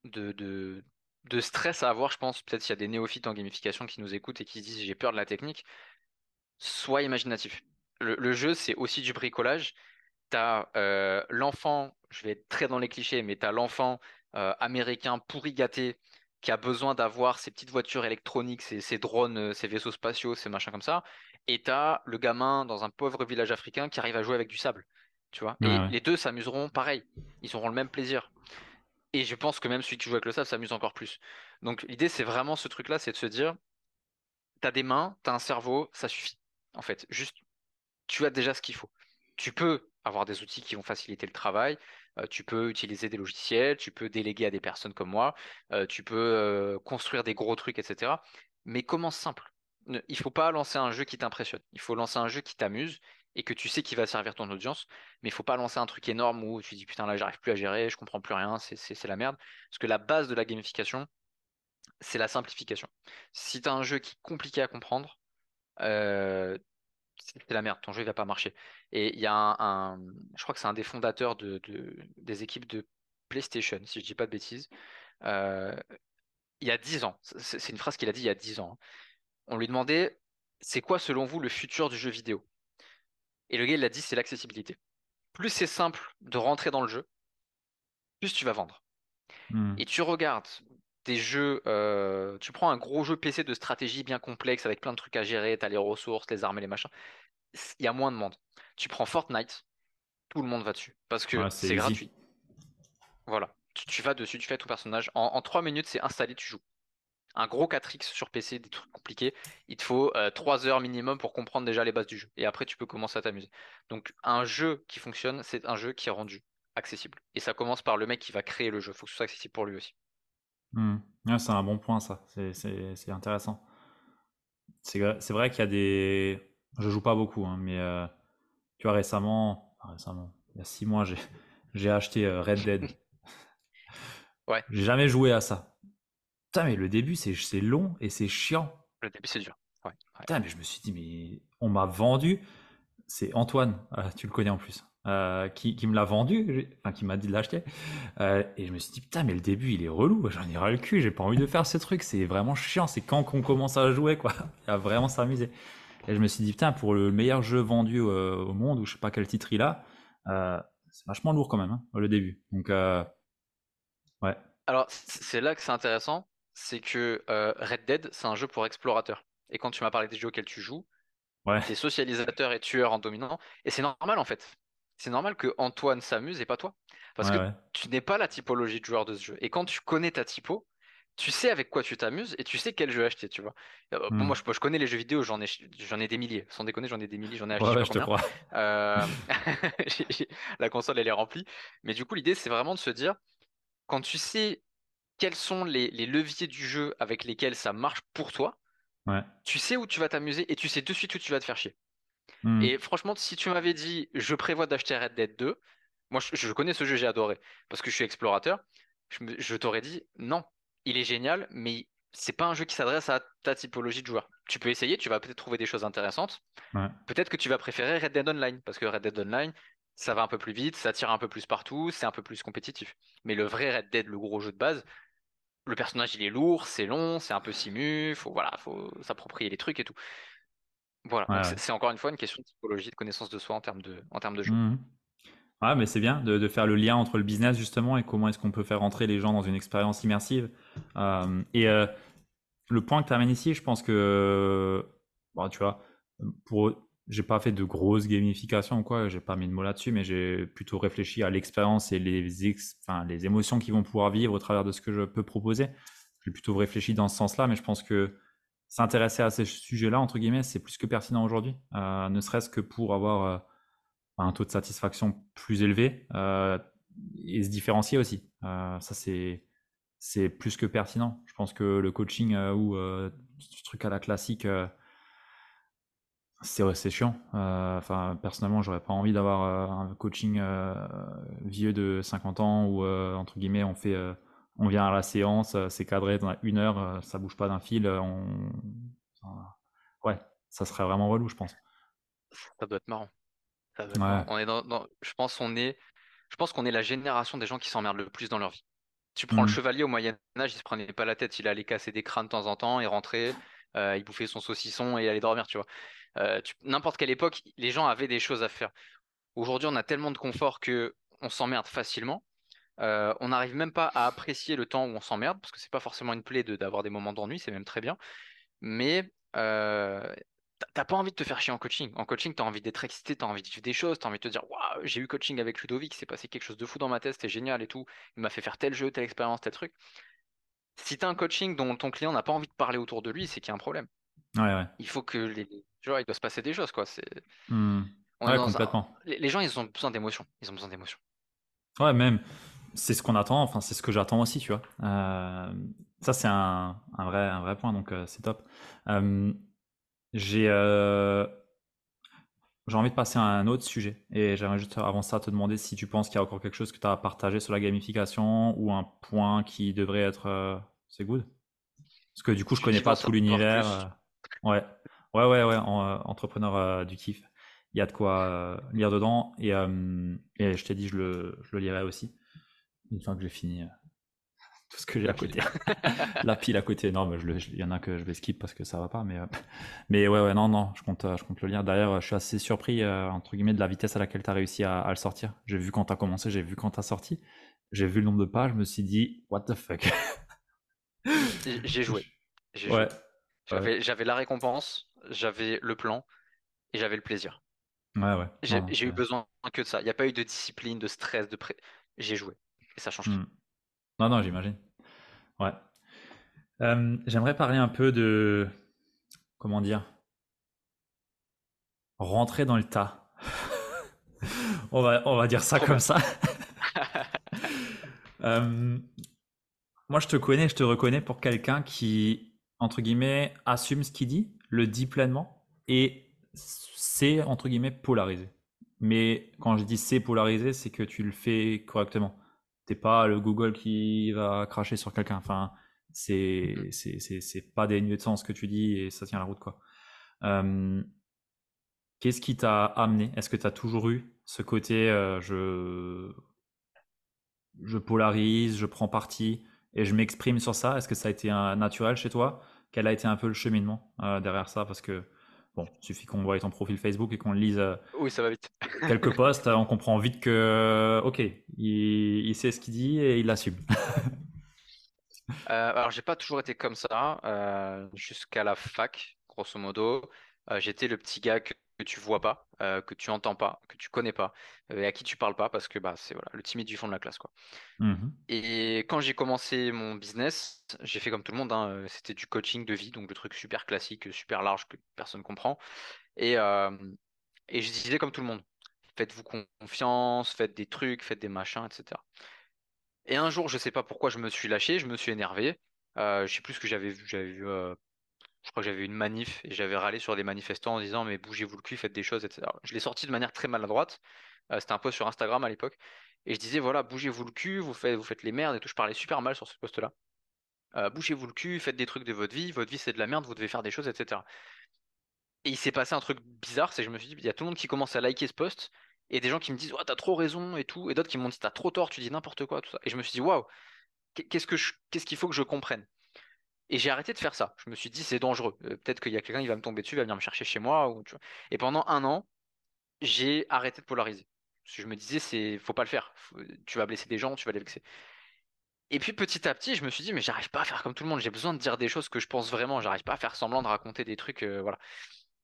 de, de stress à avoir, je pense. Peut-être s'il y a des néophytes en gamification qui nous écoutent et qui se disent j'ai peur de la technique. Sois imaginatif. Le, jeu, c'est aussi du bricolage. Tu as euh, l'enfant, je vais être très dans les clichés, mais tu as l'enfant euh, américain pourri gâté qui a besoin d'avoir ses petites voitures électroniques, ses, drones, euh, ses vaisseaux spatiaux, ses machins comme ça. Et tu as le gamin dans un pauvre village africain qui arrive à jouer avec du sable. Tu vois et les deux s'amuseront pareil. Ils auront le même plaisir. Et je pense que même celui qui joue avec le sable s'amuse encore plus. Donc l'idée, c'est vraiment ce truc-là, c'est de se dire, tu as des mains, tu as un cerveau, ça suffit. En fait, juste, tu as déjà ce qu'il faut. Tu peux avoir des outils qui vont faciliter le travail, euh, tu peux utiliser des logiciels, tu peux déléguer à des personnes comme moi, tu peux construire des gros trucs, etc. Mais commence simple? Il ne faut pas lancer un jeu qui t'impressionne. Il faut lancer un jeu qui t'amuse et que tu sais qu'il va servir ton audience, mais il faut pas lancer un truc énorme où tu dis putain là j'arrive plus à gérer, je comprends plus rien, c'est la merde. Parce que la base de la gamification, c'est la simplification. Si tu as un jeu qui est compliqué à comprendre, euh, c'est la merde, ton jeu il va pas marcher. Et il y a un, je crois que c'est un des fondateurs de, des équipes de PlayStation, si je dis pas de bêtises. Euh, il y a 10 ans, c'est une phrase qu'il a dit il y a 10 ans. Hein. On lui demandait c'est quoi selon vous le futur du jeu vidéo? Et le gars, il a dit, c'est l'accessibilité. Plus c'est simple de rentrer dans le jeu, plus tu vas vendre. Hmm. Et tu regardes des jeux, euh, tu prends un gros jeu PC de stratégie bien complexe avec plein de trucs à gérer, tu as les ressources, les armes et les machins, il y a moins de monde. Tu prends Fortnite, tout le monde va dessus parce que c'est gratuit. Voilà, tu, vas dessus, tu fais ton personnage. En, en 3 minutes, c'est installé, tu joues un gros 4X sur PC, des trucs compliqués, il te faut 3 euh, heures minimum pour comprendre déjà les bases du jeu. Et après, tu peux commencer à t'amuser. Donc, un jeu qui fonctionne, c'est un jeu qui est rendu accessible. Et ça commence par le mec qui va créer le jeu. Il faut que ce soit accessible pour lui aussi. Hmm. c'est un bon point, ça. C'est intéressant. C'est vrai qu'il y a des. Je joue pas beaucoup, hein, mais euh, tu vois, récemment, récemment, il y a 6 mois, (laughs) j'ai acheté euh, Red Dead. (laughs) ouais. J'ai jamais joué à ça. Putain, mais le début, c'est long et c'est chiant. Le début, c'est dur. Putain, mais je me suis dit, mais on m'a vendu. C'est Antoine, euh, tu le connais en plus, euh, qui, me l'a vendu, enfin qui m'a dit de l'acheter. Euh, et je me suis dit, putain, mais le début, il est relou. J'en ai ras le cul, j'ai pas envie de faire ce truc. C'est vraiment chiant. C'est quand qu'on commence à jouer, quoi. (laughs) à vraiment s'amuser. Et je me suis dit, putain, pour le meilleur jeu vendu au monde, ou je sais pas quel titre il a, c'est vachement lourd quand même, hein, le début. Donc, ouais. Alors, c'est là que c'est intéressant c'est que euh, Red Dead, c'est un jeu pour explorateurs. Et quand tu m'as parlé des jeux auxquels tu joues, ouais. tu es socialisateur et tueur en dominant. Et c'est normal en fait. C'est normal que Antoine s'amuse et pas toi. Parce que tu n'es pas la typologie de joueur de ce jeu. Et quand tu connais ta typo, tu sais avec quoi tu t'amuses et tu sais quel jeu acheter, tu vois. Euh, hmm. moi, je, connais les jeux vidéo, j'en ai, j'en ai des milliers. Sans déconner, j'en ai des milliers, j'en ai acheté. je te crois. Euh, (laughs) (laughs) la console, elle est remplie. Mais du coup, l'idée, c'est vraiment de se dire, quand tu sais quels sont les, leviers du jeu avec lesquels ça marche pour toi. Tu sais où tu vas t'amuser et tu sais de suite où tu vas te faire chier. Hmm. Et franchement, si tu m'avais dit je prévois d'acheter Red Dead 2, moi je, connais ce jeu, j'ai adoré parce que je suis explorateur. Je, t'aurais dit non, il est génial, mais c'est pas un jeu qui s'adresse à ta typologie de joueur. Tu peux essayer, tu vas peut-être trouver des choses intéressantes. Peut-être que tu vas préférer Red Dead Online parce que Red Dead Online, ça va un peu plus vite, ça tire un peu plus partout, c'est un peu plus compétitif. Mais le vrai Red Dead, le gros jeu de base, le personnage il est lourd, c'est long, c'est un peu simu, faut voilà, faut s'approprier les trucs et tout. Voilà, c'est encore une fois une question de psychologie, de connaissance de soi en termes de, en termes de jeu. Mmh ouais, mais c'est bien de, faire le lien entre le business justement et comment est-ce qu'on peut faire entrer les gens dans une expérience immersive. Euh, et euh, le point que tu amènes ici, je pense que, bon, tu vois, pour j'ai pas fait de grosses gamifications ou quoi, j'ai pas mis de mots là-dessus, mais j'ai plutôt réfléchi à l'expérience et les, enfin, les émotions qu'ils vont pouvoir vivre au travers de ce que je peux proposer. J'ai plutôt réfléchi dans ce sens-là, mais je pense que s'intéresser à ces sujets-là, entre guillemets, c'est plus que pertinent aujourd'hui, euh, ne serait-ce que pour avoir euh, un taux de satisfaction plus élevé euh, et se différencier aussi. ça, c'est c'est plus que pertinent. Je pense que le coaching ou ce truc à la classique c'est chiant. Euh, enfin, personnellement, j'aurais pas envie d'avoir un coaching vieux de 50 ans où entre guillemets on fait, on vient à la séance, c'est cadré dans une heure, ça bouge pas d'un fil. On... Ouais, ça serait vraiment relou, je pense. Ça doit être marrant. On est dans, je pense on est, je pense qu'on est la génération des gens qui s'emmerdent le plus dans leur vie. Tu prends le Hmm. chevalier au Moyen Âge, il se prenait pas la tête, il allait casser des crânes de temps en temps, il rentrait, euh, il bouffait son saucisson et il allait dormir, tu vois. Euh, tu- N'importe quelle époque, les gens avaient des choses à faire. Aujourd'hui, on a tellement de confort que on s'emmerde facilement. Euh, on n'arrive même pas à apprécier le temps où on s'emmerde, parce que c'est pas forcément une plaie de- d'avoir des moments d'ennui, c'est même très bien. Mais euh, t'as pas envie de te faire chier en coaching. En coaching, t'as envie d'être excité, t'as envie de vivre des choses, t'as envie de te dire, waouh, j'ai eu coaching avec Ludovic, c'est passé quelque chose de fou dans ma tête, c'était génial et tout. Il m'a fait faire tel jeu, telle expérience, tel truc. Si t'as un coaching dont ton client n'a pas envie de parler autour de lui, c'est qu'il y a un problème. Ouais, ouais. Il faut que les, vois, il doit se passer des choses, quoi. C'est, on est Ouais, un- complètement. les, les gens, ils ont besoin d'émotions. Ils ont besoin d'émotions. Ouais, même, c'est ce qu'on attend, enfin, c'est ce que j'attends aussi, tu vois. Euh, ça, c'est un, un vrai, un vrai point, donc euh, c'est top. Euh, j'ai j'ai envie de passer à un autre sujet, et j'aimerais juste avant ça te demander si tu penses qu'il y a encore quelque chose que tu as à partager sur la gamification ou un point qui devrait être. c'est good? Parce que du coup, je Tu connais pas tout l'univers. ouais, ouais, ouais, ouais, en, entrepreneur du kiff. Il y a de quoi lire dedans, et, et je t'ai dit, je le, je le lirai aussi une fois que j'ai fini euh, tout ce que j'ai à côté. (laughs) La pile à côté, non, il y en a que je vais skip parce que ça va pas, mais, euh, mais ouais, ouais, non, non, je compte, euh, je compte le lire. D'ailleurs, je suis assez surpris, euh, entre guillemets, de la vitesse à laquelle tu as réussi à, à le sortir. J'ai vu quand tu as commencé, j'ai vu quand tu as sorti, j'ai vu le nombre de pages, je me suis dit, what the fuck? J'ai joué. J'ai. Ouais, J'avais, la récompense, j'avais le plan et j'avais le plaisir. ouais, ouais. J'ai eu besoin que de ça. Il n'y a pas eu de discipline, de stress, de pré... J'ai joué. Et ça change tout. Hmm. Non, non, j'imagine. Ouais. Euh, j'aimerais parler un peu de, comment dire, rentrer dans le tas. (laughs) on va, on va dire ça comme ça. (laughs) Euh, moi, je te connais, je te reconnais pour quelqu'un qui, entre guillemets, assume ce qu'il dit, le dit pleinement et c'est, entre guillemets, polarisé. Mais quand je dis c'est polarisé, c'est que tu le fais correctement. T'es pas le Google qui va cracher sur quelqu'un. Enfin, c'est, c'est, pas dénué de sens ce que tu dis et ça tient la route, quoi. Euh, Qu'est-ce qui t'a amené? Est-ce que tu as toujours eu ce côté euh, je je polarise, je prends parti et je m'exprime sur ça? Est-ce que ça a été un naturel chez toi? Quel a été un peu le cheminement euh, derrière ça? Parce que bon, il suffit qu'on voit ton profil Facebook et qu'on lise euh, Oui, ça va vite. (laughs) quelques posts, on comprend vite que ok, il, il sait ce qu'il dit et il l'assume. (laughs) Euh, alors, j'ai pas toujours été comme ça euh, jusqu'à la fac, grosso modo. Euh, j'étais le petit gars que, que tu vois pas, euh, que tu entends pas, que tu connais pas, euh, et à qui tu parles pas parce que bah c'est voilà le timide du fond de la classe quoi. Mhm. Et quand j'ai commencé mon business, j'ai fait comme tout le monde, hein, euh, c'était du coaching de vie, donc le truc super classique, super large que personne comprend. Et, euh, et je disais comme tout le monde, faites-vous confiance, faites des trucs, faites des machins, etc. Et un jour, je sais pas pourquoi je me suis lâché, je me suis énervé. Je sais plus ce que j'avais vu, j'avais vu, je crois que j'avais une manif et j'avais râlé sur des manifestants en disant mais bougez-vous le cul, faites des choses, etc. Je l'ai sorti de manière très maladroite. Euh, c'était un post sur Instagram à l'époque. Et je disais voilà, bougez-vous le cul, vous faites, vous faites les merdes et tout. Je parlais super mal sur ce post-là. Euh, bougez-vous le cul, faites des trucs de votre vie, votre vie c'est de la merde, vous devez faire des choses, etc. Et il s'est passé un truc bizarre, c'est que je me suis dit, il y a tout le monde qui commence à liker ce post, et des gens qui me disent, ouais, t'as trop raison et tout, et d'autres qui m'ont dit, t'as trop tort, tu dis n'importe quoi, tout ça. Et je me suis dit, waouh, qu'est-ce que je- qu'est-ce qu'il faut que je comprenne? Et j'ai arrêté de faire ça. Je me suis dit, c'est dangereux. Euh, peut-être qu'il y a quelqu'un qui va me tomber dessus, va venir me chercher chez moi. Ou. Et pendant un an, j'ai arrêté de polariser. Je me disais, c'est, faut pas le faire. Tu vas blesser des gens, tu vas les vexer. Et puis petit à petit, je me suis dit, mais j'arrive pas à faire comme tout le monde. J'ai besoin de dire des choses que je pense vraiment. J'arrive pas à faire semblant de raconter des trucs, euh, voilà.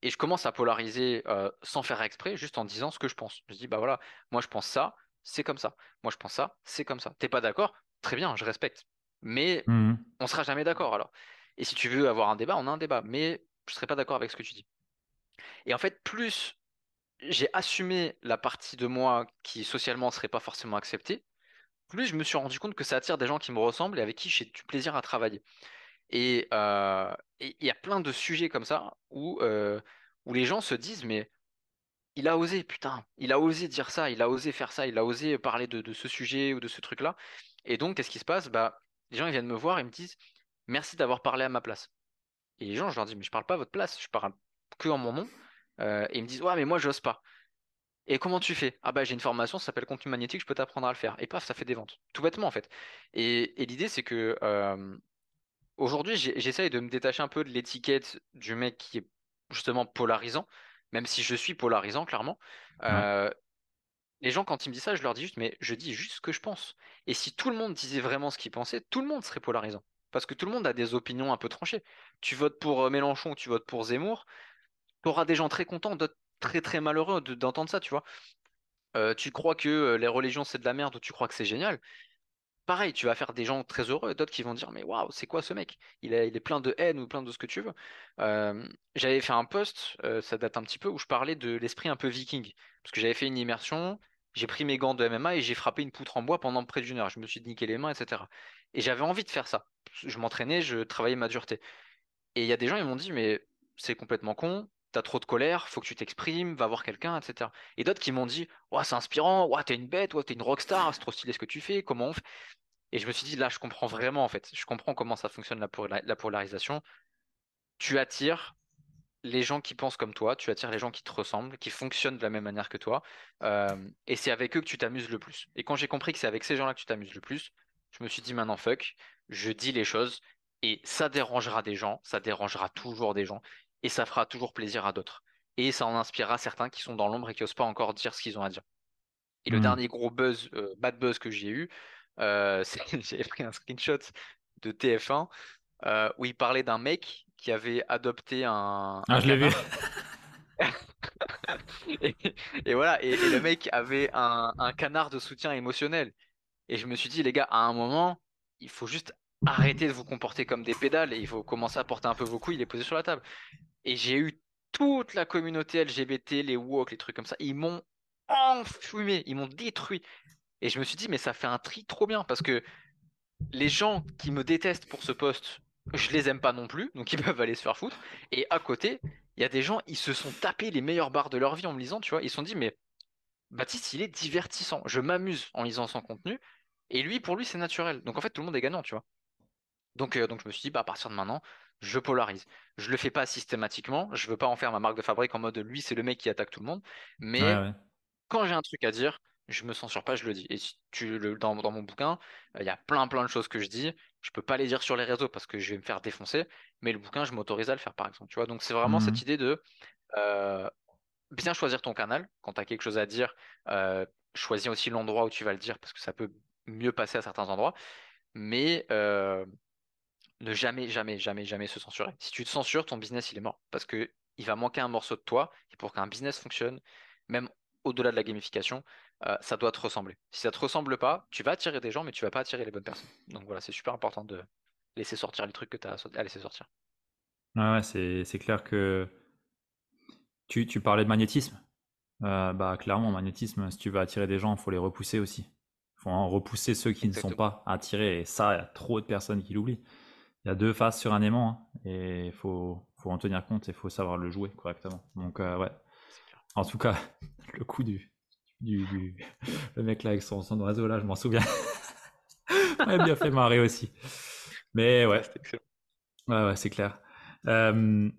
Et je commence à polariser euh, sans faire exprès, juste en disant ce que je pense. Je dis, bah voilà, moi je pense ça, c'est comme ça. Moi je pense ça, c'est comme ça. T'es pas d'accord? Très bien, je respecte. Mais Mhm. on sera jamais d'accord alors. Et si tu veux avoir un débat, on a un débat. Mais je serai pas d'accord avec ce que tu dis. Et en fait, plus j'ai assumé la partie de moi qui socialement serait pas forcément acceptée, plus je me suis rendu compte que ça attire des gens qui me ressemblent et avec qui j'ai du plaisir à travailler. Et euh, il y a plein de sujets comme ça où, euh, où les gens se disent, mais il a osé, putain, il a osé dire ça, il a osé faire ça, il a osé parler de, de ce sujet ou de ce truc-là. Et donc, qu'est-ce qui se passe? Bah, les gens ils viennent me voir et me disent, merci d'avoir parlé à ma place. Et les gens, je leur dis, mais je parle pas à votre place, je parle que en mon nom. Euh, et ils me disent, ouais, mais moi, j'ose pas. Et comment tu fais? Ah bah j'ai une formation, ça s'appelle contenu magnétique, je peux t'apprendre à le faire. Et paf, ça fait des ventes. Tout bêtement en fait. Et, et l'idée c'est que euh, aujourd'hui j'essaye de me détacher un peu de l'étiquette du mec qui est justement polarisant, même si je suis polarisant clairement. Euh, les gens quand ils me disent ça, je leur dis juste, mais je dis juste ce que je pense. Et si tout le monde disait vraiment ce qu'il pensait, tout le monde serait polarisant. Parce que tout le monde a des opinions un peu tranchées. Tu votes pour euh, Mélenchon ou tu votes pour Zemmour, tu auras des gens très contents, d'autres très très malheureux de- d'entendre ça, tu vois. Euh, tu crois que euh, les religions c'est de la merde ou tu crois que c'est génial, pareil, tu vas faire des gens très heureux, d'autres qui vont dire mais waouh, c'est quoi ce mec? Il est, plein de haine ou plein de ce que tu veux. Euh, j'avais fait un post, euh, ça date un petit peu, où je parlais de l'esprit un peu viking. Parce que j'avais fait une immersion, j'ai pris mes gants de MMA et j'ai frappé une poutre en bois pendant près d'une heure. Je me suis niqué les mains, etc. Et j'avais envie de faire ça. Je m'entraînais, je travaillais ma dureté. Et il y a des gens, ils m'ont dit, mais c'est complètement con, t'as trop de colère, faut que tu t'exprimes, va voir quelqu'un, etc. Et d'autres qui m'ont dit, ouais, c'est inspirant, ouais, t'es une bête, ouais, t'es une rockstar, c'est trop stylé ce que tu fais, comment on fait? Et je me suis dit, là, je comprends vraiment, en fait. Je comprends comment ça fonctionne la, pola- la polarisation. Tu attires les gens qui pensent comme toi, tu attires les gens qui te ressemblent, qui fonctionnent de la même manière que toi. euh, et c'est avec eux que tu t'amuses le plus. Et quand j'ai compris que c'est avec ces gens-là que tu t'amuses le plus, je me suis dit, maintenant, fuck, je dis les choses. Et ça dérangera des gens, ça dérangera toujours des gens. Et ça fera toujours plaisir à d'autres. Et ça en inspirera certains qui sont dans l'ombre et qui n'osent pas encore dire ce qu'ils ont à dire. Et le Hmm. dernier gros buzz, euh, bad buzz que j'ai eu, euh, (laughs) c'est j'avais pris un screenshot de TF1 euh, où il parlait d'un mec qui avait adopté un, Ah, un je l'ai vu. (laughs) Et, et voilà, et, et le mec avait un, un canard de soutien émotionnel. Et je me suis dit, les gars, à un moment, il faut juste arrêter de vous comporter comme des pédales et il faut commencer à porter un peu vos couilles les poser sur la table. Et j'ai eu toute la communauté LGBT, les woke, les trucs comme ça, ils m'ont enfumé, ils m'ont détruit. Et je me suis dit, mais ça fait un tri trop bien parce que les gens qui me détestent pour ce poste, je les aime pas non plus, donc ils (laughs) peuvent aller se faire foutre. Et à côté, il y a des gens, ils se sont tapés les meilleures barres de leur vie en me lisant, tu vois. Ils se sont dit, mais Baptiste, il est divertissant. Je m'amuse en lisant son contenu. Et lui, pour lui, c'est naturel. Donc en fait, tout le monde est gagnant, tu vois. Donc, euh, donc je me suis dit, bah, à partir de maintenant, je polarise. Je le fais pas systématiquement. Je veux pas en faire ma marque de fabrique en mode lui, c'est le mec qui attaque tout le monde. Mais ouais. quand j'ai un truc à dire, je me censure pas, je le dis. Et tu le, dans, dans mon bouquin, euh, il y a plein plein de choses que je dis. Je peux pas les dire sur les réseaux parce que je vais me faire défoncer. Mais le bouquin, je m'autorise à le faire, par exemple. Tu vois, donc c'est vraiment cette Mhm. idée de euh, bien choisir ton canal. Quand tu as quelque chose à dire, euh, choisis aussi l'endroit où tu vas le dire parce que ça peut mieux passer à certains endroits. Mais euh, ne jamais, jamais, jamais, jamais se censurer. Si tu te censures, ton business, il est mort. Parce que il va manquer un morceau de toi. Et pour qu'un business fonctionne, même au-delà de la gamification, euh, ça doit te ressembler. Si ça te ressemble pas, tu vas attirer des gens, mais tu vas pas attirer les bonnes personnes. Donc voilà, c'est super important de laisser sortir les trucs que tu as à laisser sortir. Ouais, ouais, c'est, clair que tu, tu parlais de magnétisme. Euh, bah, clairement, magnétisme, si tu veux attirer des gens, il faut les repousser aussi. Il faut en repousser ceux qui ne sont pas attirés. Et ça, il y a trop de personnes qui l'oublient. Il y a deux faces sur un aimant, hein, et il faut, faut en tenir compte et il faut savoir le jouer correctement. Donc, euh, ouais. En tout cas, (laughs) le coup du, du, du- (laughs) le mec là avec son, son oiseau là, je m'en souviens. (laughs) m'a bien fait marrer aussi. Mais ouais, ouais, ouais, c'est clair. Euh,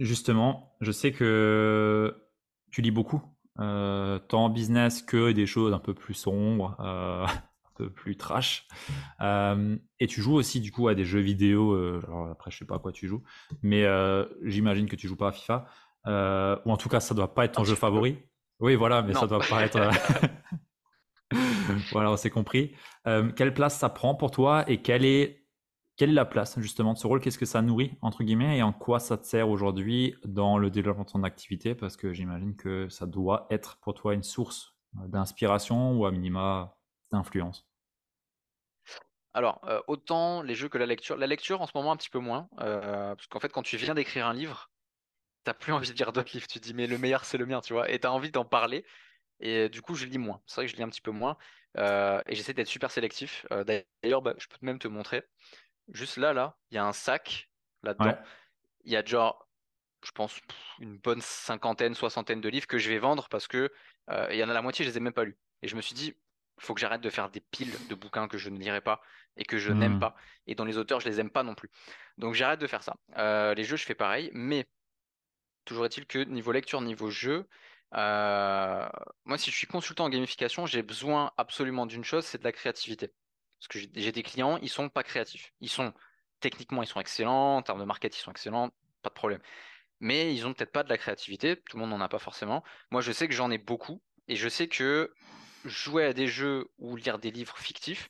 justement, je sais que tu lis beaucoup, euh, tant business que des choses un peu plus sombres, peu plus trash. Euh, et tu joues aussi du coup à des jeux vidéo. euh, alors après, je sais pas à quoi tu joues, mais euh, j'imagine que tu joues pas à FIFA, euh, ou en tout cas, ça doit pas être ton Un jeu favori. Oui, voilà, mais ça Non. doit pas être. euh, (laughs) voilà, on s'est compris. Euh, quelle place ça prend pour toi et quelle est, quelle est la place justement de ce rôle? Qu'est-ce que ça nourrit, entre guillemets, et en quoi ça te sert aujourd'hui dans le développement de ton activité? Parce que j'imagine que ça doit être pour toi une source euh, d'inspiration ou à minima d'influence. Alors, euh, autant les jeux que la lecture. La lecture, en ce moment, un petit peu moins. euh, parce qu'en fait, quand tu viens d'écrire un livre, t'as plus (laughs) envie de lire d'autres livres. Tu te dis, mais le meilleur, c'est le mien, tu vois. Et t'as envie d'en parler. Et du coup, je lis moins. C'est vrai que je lis un petit peu moins. Euh, et j'essaie d'être super sélectif. D'ailleurs, bah, je peux même te montrer. Juste là, là, il y a un sac là-dedans. Il y a genre, je pense, une bonne cinquantaine, soixantaine de livres que je vais vendre parce que il y en a la moitié, je les ai même pas lus. Et je me suis dit, faut que j'arrête de faire des piles de bouquins que je ne lirai pas et que je n'aime Hmm. pas. Et dont les auteurs, je les aime pas non plus. Donc j'arrête de faire ça. Euh, les jeux, je fais pareil. Mais toujours est-il que niveau lecture, niveau jeu, Euh, moi, si je suis consultant en gamification, j'ai besoin absolument d'une chose, c'est de la créativité. Parce que j'ai j'ai des clients, ils sont pas créatifs. Ils sont techniquement, ils sont excellents, en termes de market, ils sont excellents, pas de problème. Mais ils ont peut-être pas de la créativité, tout le monde n'en a pas forcément. Moi, je sais que j'en ai beaucoup, et je sais que jouer à des jeux ou lire des livres fictifs,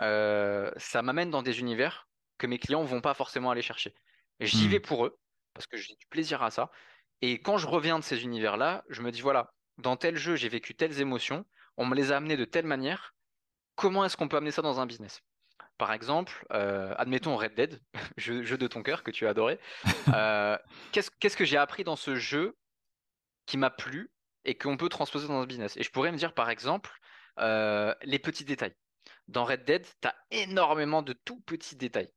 euh, ça m'amène dans des univers que mes clients vont pas forcément aller chercher. J'y vais Hmm. pour eux, parce que j'ai du plaisir à ça. Et quand je reviens de ces univers-là, je me dis, voilà, dans tel jeu, j'ai vécu telles émotions, on me les a amenées de telle manière, comment est-ce qu'on peut amener ça dans un business? Par exemple, euh, admettons Red Dead, (laughs) jeu, jeu de ton cœur que tu as adoré. Euh, qu'est-ce, qu'est-ce que j'ai appris dans ce jeu qui m'a plu et qu'on peut transposer dans un business? Et je pourrais me dire, par exemple, euh, les petits détails. Dans Red Dead, tu as énormément de tout petits détails.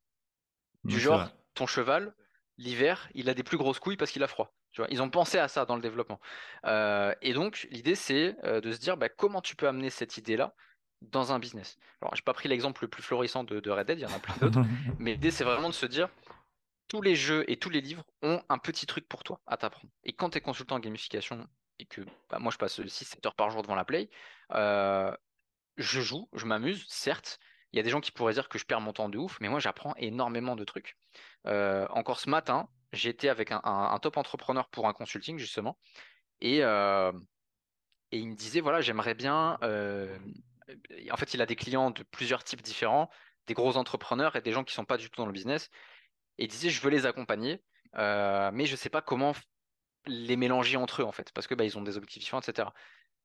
Du Oui, genre, ton cheval, l'hiver, il a des plus grosses couilles parce qu'il a froid. Tu vois, ils ont pensé à ça dans le développement. Euh, et donc, l'idée, c'est euh, de se dire bah, comment tu peux amener cette idée-là dans un business? Alors, j'ai pas pris l'exemple le plus florissant de, de Red Dead, il y en a plein d'autres, (laughs) mais l'idée, c'est vraiment de se dire tous les jeux et tous les livres ont un petit truc pour toi à t'apprendre. Et quand tu es consultant en gamification et que bah, moi, je passe 6-7 heures par jour devant la Play, euh, je joue, je m'amuse, certes. Il y a des gens qui pourraient dire que je perds mon temps de ouf, mais moi j'apprends énormément de trucs. Euh, encore ce matin, j'étais avec un, top entrepreneur pour un consulting justement, et, euh, il me disait voilà, j'aimerais bien. en fait, il a des clients de plusieurs types différents, des gros entrepreneurs et des gens qui sont pas du tout dans le business. Et il disait je veux les accompagner, mais je sais pas comment les mélanger entre eux en fait, parce que bah, ils ont des objectifs différents, etc.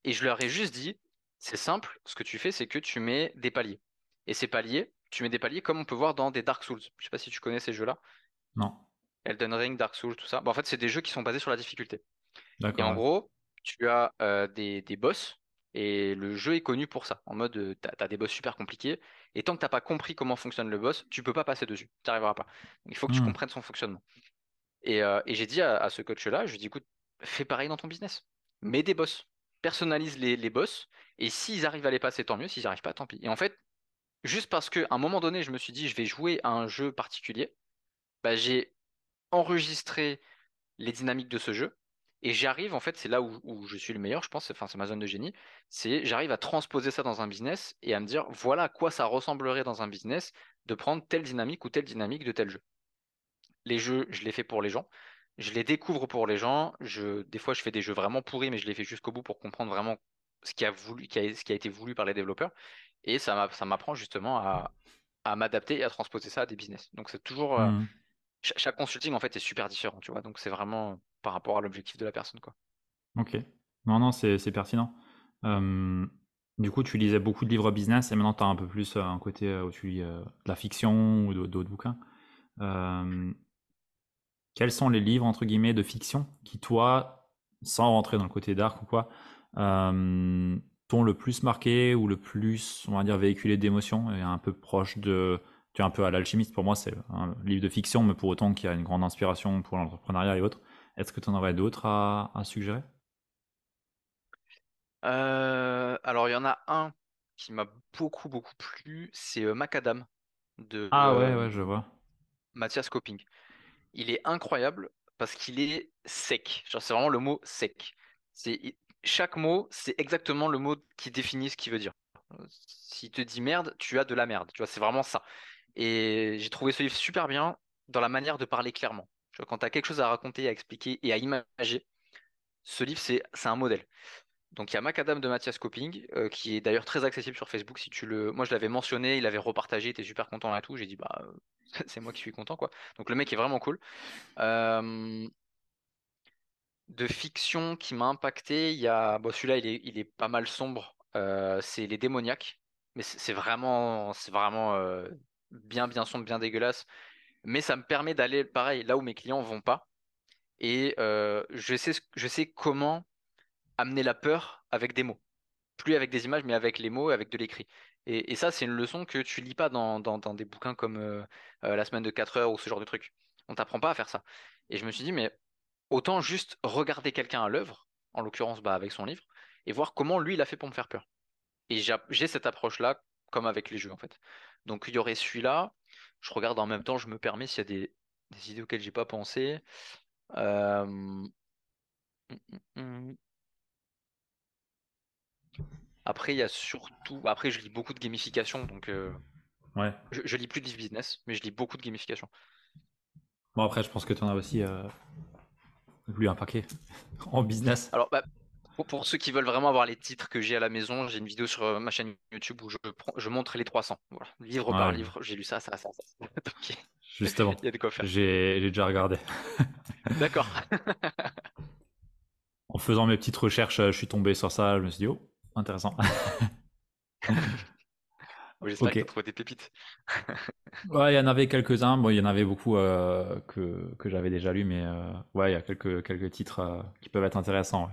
Et je leur ai juste dit, c'est simple, ce que tu fais, c'est que tu mets des paliers. Et ces paliers, tu mets des paliers comme on peut voir dans des Dark Souls. Je sais pas si tu connais ces jeux-là. Non. Elden Ring, Dark Souls, tout ça. Bah, en fait, c'est des jeux qui sont basés sur la difficulté. Et en gros, tu as euh, des, des boss. Et le jeu est connu pour ça. En mode, euh, t'as, t'as des boss super compliqués. Et tant que t'as pas compris comment fonctionne le boss, tu peux pas passer dessus. Tu arriveras pas. Donc, il faut que tu Hmm. comprennes son fonctionnement. Et, euh, et j'ai dit à, ce coach-là, je lui ai dit, écoute, fais pareil dans ton business. Mets des boss. Personnalise les, les boss. Et s'ils arrivent à les passer, tant mieux. S'ils n'y arrivent pas, tant pis. Et en fait, juste parce qu'à un moment donné, je me suis dit, je vais jouer à un jeu particulier, bah, j'ai enregistré les dynamiques de ce jeu. Et j'arrive, en fait, c'est là où, où je suis le meilleur, je pense, enfin, c'est ma zone de génie, c'est j'arrive à transposer ça dans un business et à me dire, voilà à quoi ça ressemblerait dans un business de prendre telle dynamique ou telle dynamique de tel jeu les jeux, je les fais pour les gens. Je les découvre pour les gens. Je, des fois, je fais des jeux vraiment pourris, mais je les fais jusqu'au bout pour comprendre vraiment ce qui a voulu, qui a- ce qui a été voulu par les développeurs. Et ça m'a- ça m'apprend justement à, à m'adapter et à transposer ça à des business. Donc, c'est toujours, euh, cha- chaque consulting, en fait, est super différent, tu vois. Donc, c'est vraiment par rapport à l'objectif de la personne, quoi. Ok. Non, non, c'est pertinent. Euh, du coup, tu lisais beaucoup de livres business et maintenant tu as un peu plus euh, un côté euh, où tu lis euh, de la fiction ou d'au- d'autres bouquins. Euh, quels sont les livres, entre guillemets, de fiction qui, toi, sans rentrer dans le côté dark ou quoi, euh, t'ont le plus marqué ou le plus, on va dire, véhiculé d'émotions et un peu proche de. Tu es un peu à l'alchimiste, pour moi, c'est un livre de fiction, mais pour autant qu'il y a une grande inspiration pour l'entrepreneuriat et autres. Est-ce que tu en aurais d'autres à, à suggérer? Euh, alors, il y en a un qui m'a beaucoup, beaucoup plu. C'est euh, Macadam de Ah ouais, ouais, je vois. Mathias Coping. Il est incroyable parce qu'il est sec. C'est vraiment le mot sec. C'est, chaque mot, c'est exactement le mot qui définit ce qu'il veut dire. S'il te dit merde, tu as de la merde. C'est vraiment ça. Et j'ai trouvé ce livre super bien dans la manière de parler clairement. Quand tu as quelque chose à raconter, à expliquer et à imager, ce livre, c'est un modèle. Donc il y a Macadam de Mathias Coping, euh, qui est d'ailleurs très accessible sur Facebook. Si tu le, moi je l'avais mentionné, il avait repartagé, il était super content et tout. J'ai dit bah (laughs) c'est moi qui suis content quoi. Donc le mec est vraiment cool. Euh, de fiction qui m'a impacté, il y a, bon celui-là il est, il est pas mal sombre. Euh, c'est Les Démoniaques, mais c'est vraiment, bien bien sombre, bien dégueulasse. Mais ça me permet d'aller pareil là où mes clients vont pas. Et je sais, je sais comment amener la peur avec des mots. plus avec des images, mais avec les mots, avec de l'écrit. Et, ça, c'est une leçon que tu lis pas dans, des bouquins comme euh, euh, La semaine de 4 heures ou ce genre de truc. On t'apprend pas à faire ça. Et je me suis dit, mais autant juste regarder quelqu'un à l'œuvre, en l'occurrence bah, avec son livre, et voir comment lui, il a fait pour me faire peur. Et j'ai cette approche-là, comme avec les jeux, en fait. Donc il y aurait celui-là. Je regarde en même temps, je me permets s'il y a des, des idées auxquelles j'ai pas pensé. Euh, hum, hum, hum. Après, il y a surtout. Après, je lis beaucoup de gamification, donc euh, Ouais. je, je lis plus de business, mais je lis beaucoup de gamification. Bon, après, je pense que tu en as aussi euh, lu un paquet (laughs) en business. Alors, bah, pour, pour ceux qui veulent vraiment avoir les titres que j'ai à la maison, j'ai une vidéo sur euh, ma chaîne YouTube où je, montre les 300. Voilà. Livre par livre, j'ai lu ça, ça, ça, ça. (laughs) Donc, Justement, (laughs) il y a de quoi faire. j'ai j'ai déjà regardé. D'accord. En faisant mes petites recherches, euh, je suis tombé sur ça. Je me suis dit, oh, intéressant. (laughs) J'espère Ok. que tu as trouvé des pépites. (laughs) Ouais, il y en avait quelques-uns. Bon, il y en avait beaucoup euh, que, que j'avais déjà lu, mais euh, ouais, il y a quelques, quelques titres euh, qui peuvent être intéressants. ouais.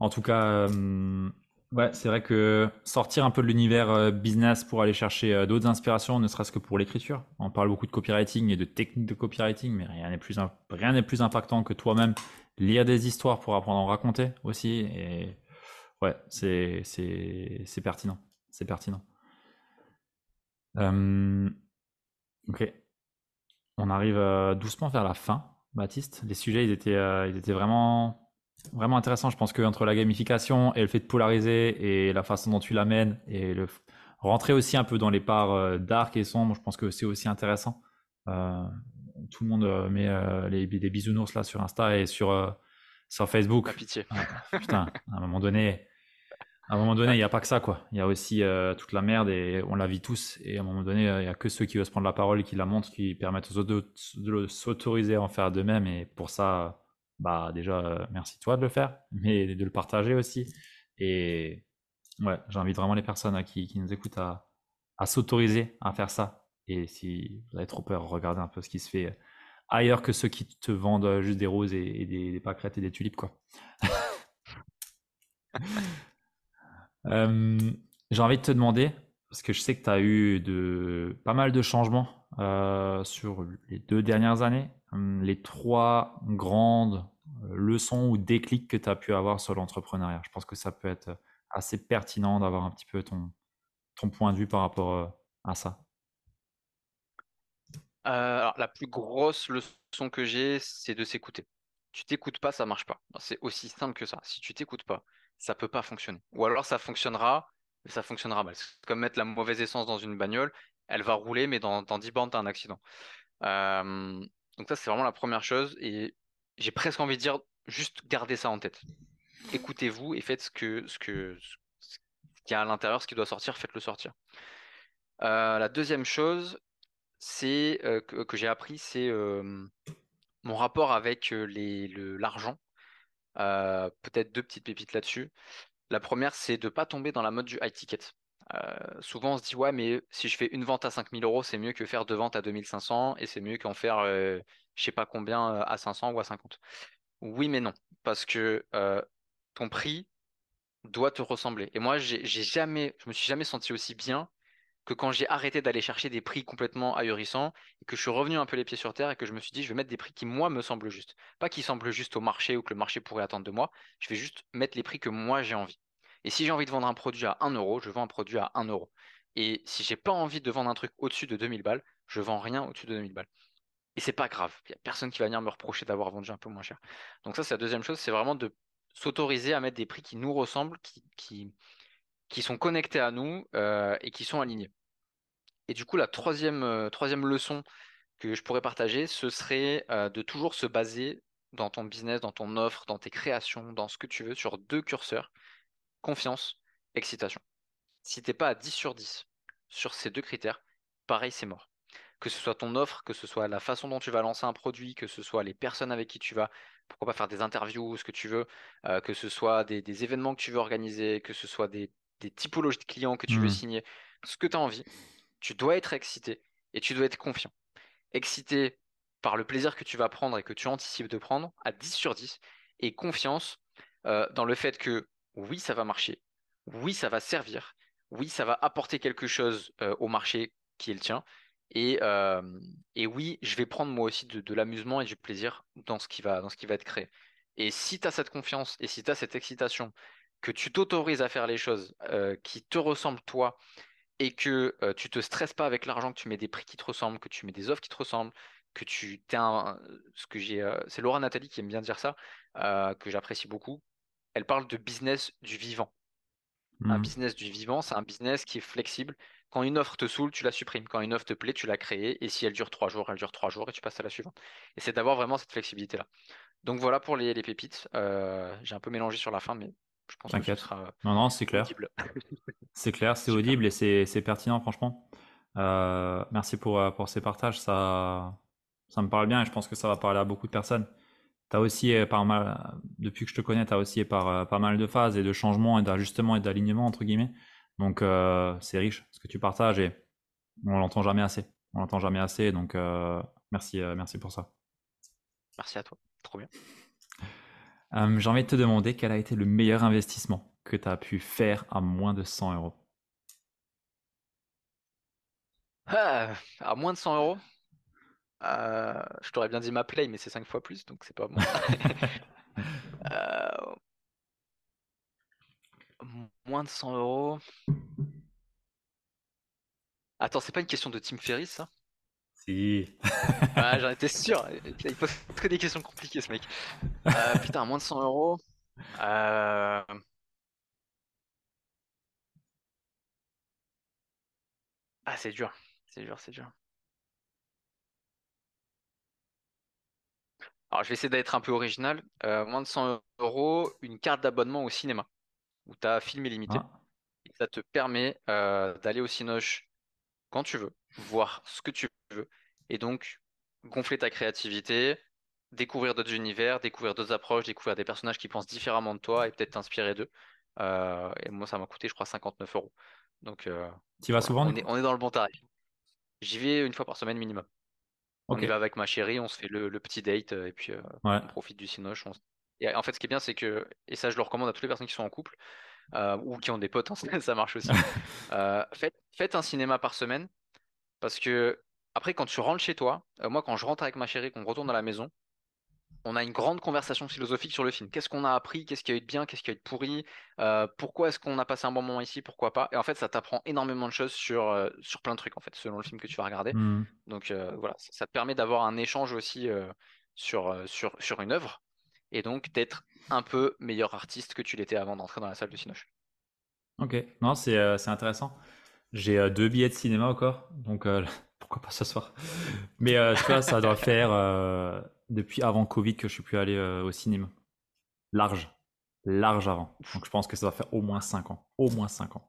En tout cas, euh, ouais, c'est vrai que sortir un peu de l'univers euh, business pour aller chercher euh, d'autres inspirations, ne serait-ce que pour l'écriture. On parle beaucoup de copywriting et de techniques de copywriting, mais rien n'est plus, rien n'est plus impactant que toi-même lire des histoires pour apprendre à en raconter aussi. Et ouais, c'est, c'est, c'est pertinent. C'est pertinent. Euh, Ok. On arrive euh, doucement vers la fin, Baptiste. Les sujets, ils étaient, euh, ils étaient vraiment, vraiment intéressants. Je pense que entre la gamification et le fait de polariser et la façon dont tu l'amènes et le rentrer aussi un peu dans les parts dark et sombres, je pense que c'est aussi intéressant. Tout le monde met les, des bisounours là sur Insta et sur, sur Facebook. Pitié. Ah, putain, à un moment donné, à un moment donné, il n'y a pas que ça, quoi. Il y a aussi euh, toute la merde et on la vit tous. Et à un moment donné, euh, il n'y a que ceux qui osent prendre la parole et qui la montrent, qui permettent aux autres de s'autoriser à en faire de même. Et pour ça, bah déjà, euh, merci toi de le faire, (laughs) mais de le partager aussi. Et ouais, j'invite vraiment les personnes hein, qui, qui nous écoutent à, à s'autoriser à faire ça. Et si vous avez trop peur, regardez un peu ce qui se fait ailleurs que ceux qui te vendent juste des roses et, et des, des pâquerettes et des tulipes, quoi. (laughs) Euh, j'ai envie de te demander, parce que je sais que tu as eu de, pas mal de changements euh, sur les deux dernières années, hum, les trois grandes euh, leçons ou déclics que tu as pu avoir sur l'entrepreneuriat. Je pense que ça peut être assez pertinent d'avoir un petit peu ton, ton point de vue par rapport à ça. Alors, la plus grosse leçon que j'ai, c'est de s'écouter. Tu t'écoutes pas, ça marche pas. C'est aussi simple que ça. Si tu t'écoutes pas, ça peut pas fonctionner. Ou alors ça fonctionnera, mais ça fonctionnera mal. C'est comme mettre la mauvaise essence dans une bagnole, elle va rouler, mais dans, dans 10 bandes, tu as un accident. Donc ça, c'est vraiment la première chose. Et j'ai presque envie de dire, juste gardez ça en tête. Écoutez-vous et faites ce que, ce que, ce qu'il y a à l'intérieur, ce qui doit sortir, faites-le sortir. Euh, la deuxième chose, c'est euh, que, que j'ai appris, c'est mon rapport avec euh, les, le, l'argent. Euh, peut-être deux petites pépites là-dessus. La première, c'est de pas tomber dans la mode du high ticket. Euh, souvent, on se dit, ouais, mais si je fais une vente à 5000 euros, c'est mieux que faire deux ventes à 2500 et c'est mieux qu'en faire euh, je sais pas combien euh, à 500 ou à 50. Oui, mais non, parce que ton prix doit te ressembler. Et moi, j'ai jamais, je me suis jamais senti aussi bien que quand j'ai arrêté d'aller chercher des prix complètement ahurissants et que je suis revenu un peu les pieds sur terre et que je me suis dit, je vais mettre des prix qui, moi, me semblent justes. Pas qui semblent justes au marché ou que le marché pourrait attendre de moi. Je vais juste mettre les prix que moi, j'ai envie. Et si j'ai envie de vendre un produit à 1 euro, je vends un produit à 1 euro. Et si j'ai pas envie de vendre un truc au-dessus de 2000 balles, je vends rien au-dessus de 2000 balles. Et c'est pas grave. Il y a personne qui va venir me reprocher d'avoir vendu un peu moins cher. Donc ça, c'est la deuxième chose, c'est vraiment de s'autoriser à mettre des prix qui nous ressemblent, qui, qui sont connectés à nous euh, et qui sont alignés. Et du coup, la troisième, euh, troisième leçon que je pourrais partager, ce serait euh, de toujours se baser dans ton business, dans ton offre, dans tes créations, dans ce que tu veux, sur deux curseurs, confiance, excitation. Si t'es pas à 10 sur 10 sur ces deux critères, pareil, c'est mort. Que ce soit ton offre, que ce soit la façon dont tu vas lancer un produit, que ce soit les personnes avec qui tu vas, pourquoi pas faire des interviews, ce que tu veux, que ce soit des événements que tu veux organiser, que ce soit des, des typologies de clients que tu veux Mhm. signer, ce que tu as envie, tu dois être excité et tu dois être confiant. Excité par le plaisir que tu vas prendre et que tu anticipes de prendre à 10 sur 10 et confiance euh, dans le fait que oui, ça va marcher, oui, ça va servir, oui, ça va apporter quelque chose euh, au marché qui est le tien. Et, euh, et oui, je vais prendre moi aussi de, de l'amusement et du plaisir dans ce qui va, dans ce qui va être créé. Et si tu as cette confiance et si tu as cette excitation, que tu t'autorises à faire les choses euh, qui te ressemblent toi et que euh, tu te stresses pas avec l'argent, que tu mets des prix qui te ressemblent, que tu mets des offres qui te ressemblent, que tu t'es un, ce que j'ai, euh, c'est Laura Nathalie qui aime bien dire ça, euh, que j'apprécie beaucoup. Elle parle de business du vivant. Un Hmm. business du vivant, c'est un business qui est flexible. Quand une offre te saoule, tu la supprimes. Quand une offre te plaît, tu la crées. Et si elle dure trois jours, elle dure trois jours et tu passes à la suivante. Et c'est d'avoir vraiment cette flexibilité-là. Donc voilà pour les, les pépites. Euh, j'ai un peu mélangé sur la fin, mais je pense que ce sera Non, non, c'est clair. (laughs) C'est clair, c'est audible et c'est pertinent, franchement. Euh, merci pour, euh, pour ces partages. Ça, ça me parle bien et je pense que ça va parler à beaucoup de personnes. Tu as aussi, euh, par mal, depuis que je te connais, tu as aussi par, pas mal de phases et de changements et d'ajustements et d'alignements, entre guillemets. Donc, euh, c'est riche ce que tu partages et on l'entend jamais assez. On l'entend jamais assez. Donc, euh, merci, merci pour ça. Merci à toi. Trop bien. Euh, J'ai envie de te demander quel a été le meilleur investissement que tu as pu faire à moins de 100 euros. Ah, à moins de 100 euros? Euh, je t'aurais bien dit ma play, mais c'est 5 fois plus, donc c'est pas bon. (laughs) Euh, moins de 100 euros. Attends, c'est pas une question de Tim Ferriss, ça? Si. Ah, j'en étais sûr. Il pose que des questions compliquées, ce mec. Euh, putain, moins de 100 euros. Euh, Ah, c'est dur. C'est dur, c'est dur. Alors, je vais essayer d'être un peu original. Euh, moins de 100 euros, une carte d'abonnement au cinéma, où tu as film illimité. Ah, Et ça te permet euh, d'aller au Cinoche quand tu veux, voir ce que tu veux, et donc gonfler ta créativité, découvrir d'autres univers, découvrir d'autres approches, découvrir des personnages qui pensent différemment de toi et peut-être t'inspirer d'eux. Euh, et moi, ça m'a coûté, je crois, 59 euros. Donc, euh, tu y vas souvent on est, coup? on est dans le bon tarif. J'y vais une fois par semaine minimum. On y va avec ma chérie, on se fait le, le petit date, euh, et puis euh, Ouais. on profite du Cinoche. on Et en fait, ce qui est bien, c'est que, et ça, je le recommande à toutes les personnes qui sont en couple, ou qui ont des potes, hein, ça (laughs) ça marche aussi. (laughs) Faites, faites un cinéma par semaine, parce que après, quand tu rentres chez toi, euh, moi, quand je rentre avec ma chérie, qu'on retourne à la maison, on a une grande conversation philosophique sur le film. Qu'est-ce qu'on a appris? Qu'est-ce qui a eu de bien? Qu'est-ce qui a eu de pourri? Euh, pourquoi est-ce qu'on a passé un bon moment ici? Pourquoi pas? Et en fait, ça t'apprend énormément de choses sur, euh, sur plein de trucs, en fait, selon le film que tu vas regarder. Hmm. Donc voilà, ça, ça te permet d'avoir un échange aussi sur, sur, sur une œuvre, et donc d'être un peu meilleur artiste que tu l'étais avant d'entrer dans la salle de Cinoche. Ok, non, c'est c'est intéressant. J'ai euh, deux billets de cinéma encore, donc euh, (laughs) pourquoi pas ce soir. Mais euh, tu vois, ça doit (laughs) faire depuis avant Covid que je suis plus allé au cinéma. Large, large avant. Donc je pense que ça doit faire au moins 5 ans. Au moins 5 ans.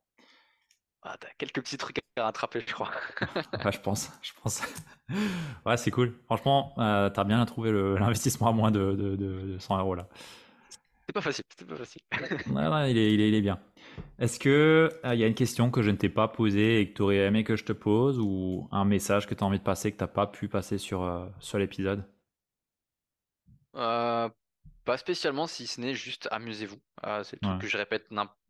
Ah, t'as quelques petits trucs à rattraper, je crois. (laughs) Ouais, je pense, je pense. Ouais, c'est cool. Franchement, euh, t'as bien trouvé l'investissement à moins de, de, de- de 100 euros là. C'est pas facile, c'est pas facile. Ouais, ouais, il est, il est, il est bien. Est-ce que euh, il y a une question que je ne t'ai pas posée et que tu aurais aimé que je te pose ou un message que tu as envie de passer que tu n'as pas pu passer sur, euh, sur l'épisode? Euh, pas spécialement, si ce n'est juste amusez-vous. Euh, c'est le truc que je répète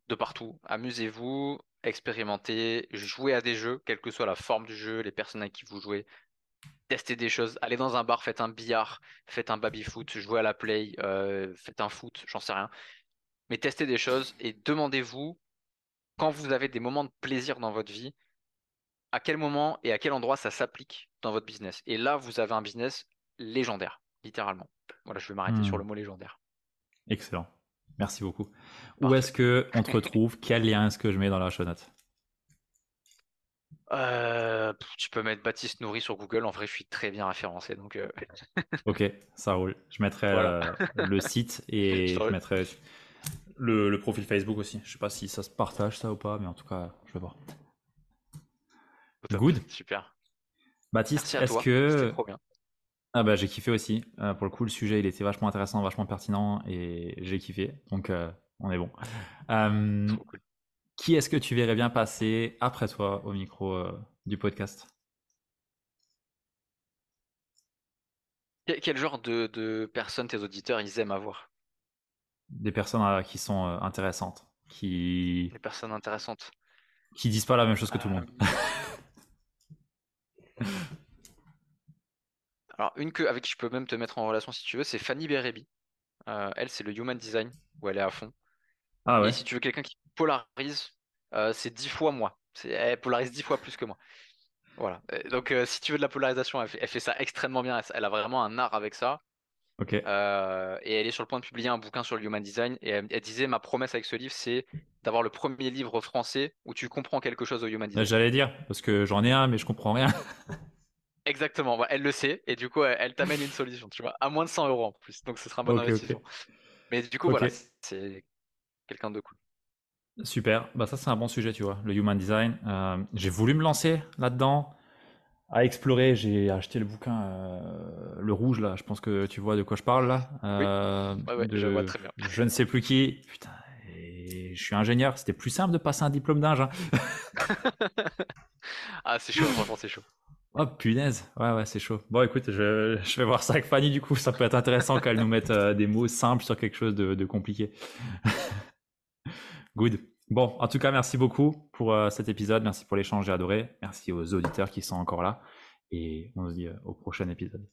de partout. Amusez-vous, expérimentez, jouez à des jeux, quelle que soit la forme du jeu, les personnes avec qui vous jouez. Testez des choses. Allez dans un bar, faites un billard, faites un baby-foot, jouez à la play, euh, faites un foot, j'en sais rien. Mais testez des choses et demandez-vous, quand vous avez des moments de plaisir dans votre vie, à quel moment et à quel endroit ça s'applique dans votre business. Et là, vous avez un business légendaire, littéralement. Voilà, je vais m'arrêter sur Hmm. le mot légendaire. Excellent. Merci beaucoup. Où est-ce que on te retrouve? Quel lien est-ce que je mets dans la show note? Euh, tu peux mettre Baptiste Nourri sur Google. En vrai, je suis très bien référencé. Donc, euh, Ok, ça roule. Je mettrai (laughs) Voilà. euh, le site et (laughs) Je je mettrai le, le profil Facebook aussi. Je sais pas si ça se partage ça ou pas, mais en tout cas, je vais voir. Good. Super. Baptiste, est-ce que trop bien. Ah bah j'ai kiffé aussi. Euh, pour le coup, le sujet il était vachement intéressant, vachement pertinent et j'ai kiffé. Donc euh, on est bon. Euh, cool. qui est-ce que tu verrais bien passer après toi au micro euh, du podcast? Quel, quel genre de, de personnes tes auditeurs ils aiment avoir? Des personnes euh, qui sont euh, intéressantes, qui Des personnes intéressantes. qui disent pas la même chose que tout le monde. Euh, (laughs) Alors, une que, avec qui je peux même te mettre en relation si tu veux, c'est Fanny Berebi. Euh, elle, c'est le human design où elle est à fond. Ah ouais. Et si tu veux quelqu'un qui polarise, c'est dix fois moi. Elle polarise dix fois plus que moi. Voilà. Donc, euh, si tu veux de la polarisation, elle fait, elle fait ça extrêmement bien. Elle a vraiment un art avec ça. Euh, et elle est sur le point de publier un bouquin sur le human design. Et elle, disait Ma promesse avec ce livre, c'est d'avoir le premier livre français où tu comprends quelque chose au human design. J'allais dire, parce que j'en ai un, mais je comprends rien. (laughs) Exactement, elle le sait. Et du coup, elle, t'amène une solution, tu vois, à moins de 100 euros en plus. Donc ce sera un bon investissement. Mais du coup, voilà, c'est quelqu'un de cool. Super, bah ça c'est un bon sujet, tu vois, le human design. Euh, j'ai voulu me lancer là-dedans à explorer. J'ai acheté le bouquin, euh, le rouge là. Je pense que tu vois de quoi je parle là. Euh, je vois très bien. Je ne sais plus qui. Putain, je suis ingénieur. C'était plus simple de passer un diplôme d'ingé. Hein. (laughs) ah, c'est chaud, franchement, c'est chaud. Oh punaise, ouais, ouais, c'est chaud. Bon, écoute, je, vais voir ça avec Fanny du coup. Ça peut être intéressant qu'elle nous mette euh, des mots simples sur quelque chose de, de compliqué. (laughs) Good. Bon, en tout cas, merci beaucoup pour euh, cet épisode. Merci pour l'échange, j'ai adoré. Merci aux auditeurs qui sont encore là. Et on se dit euh, au prochain épisode.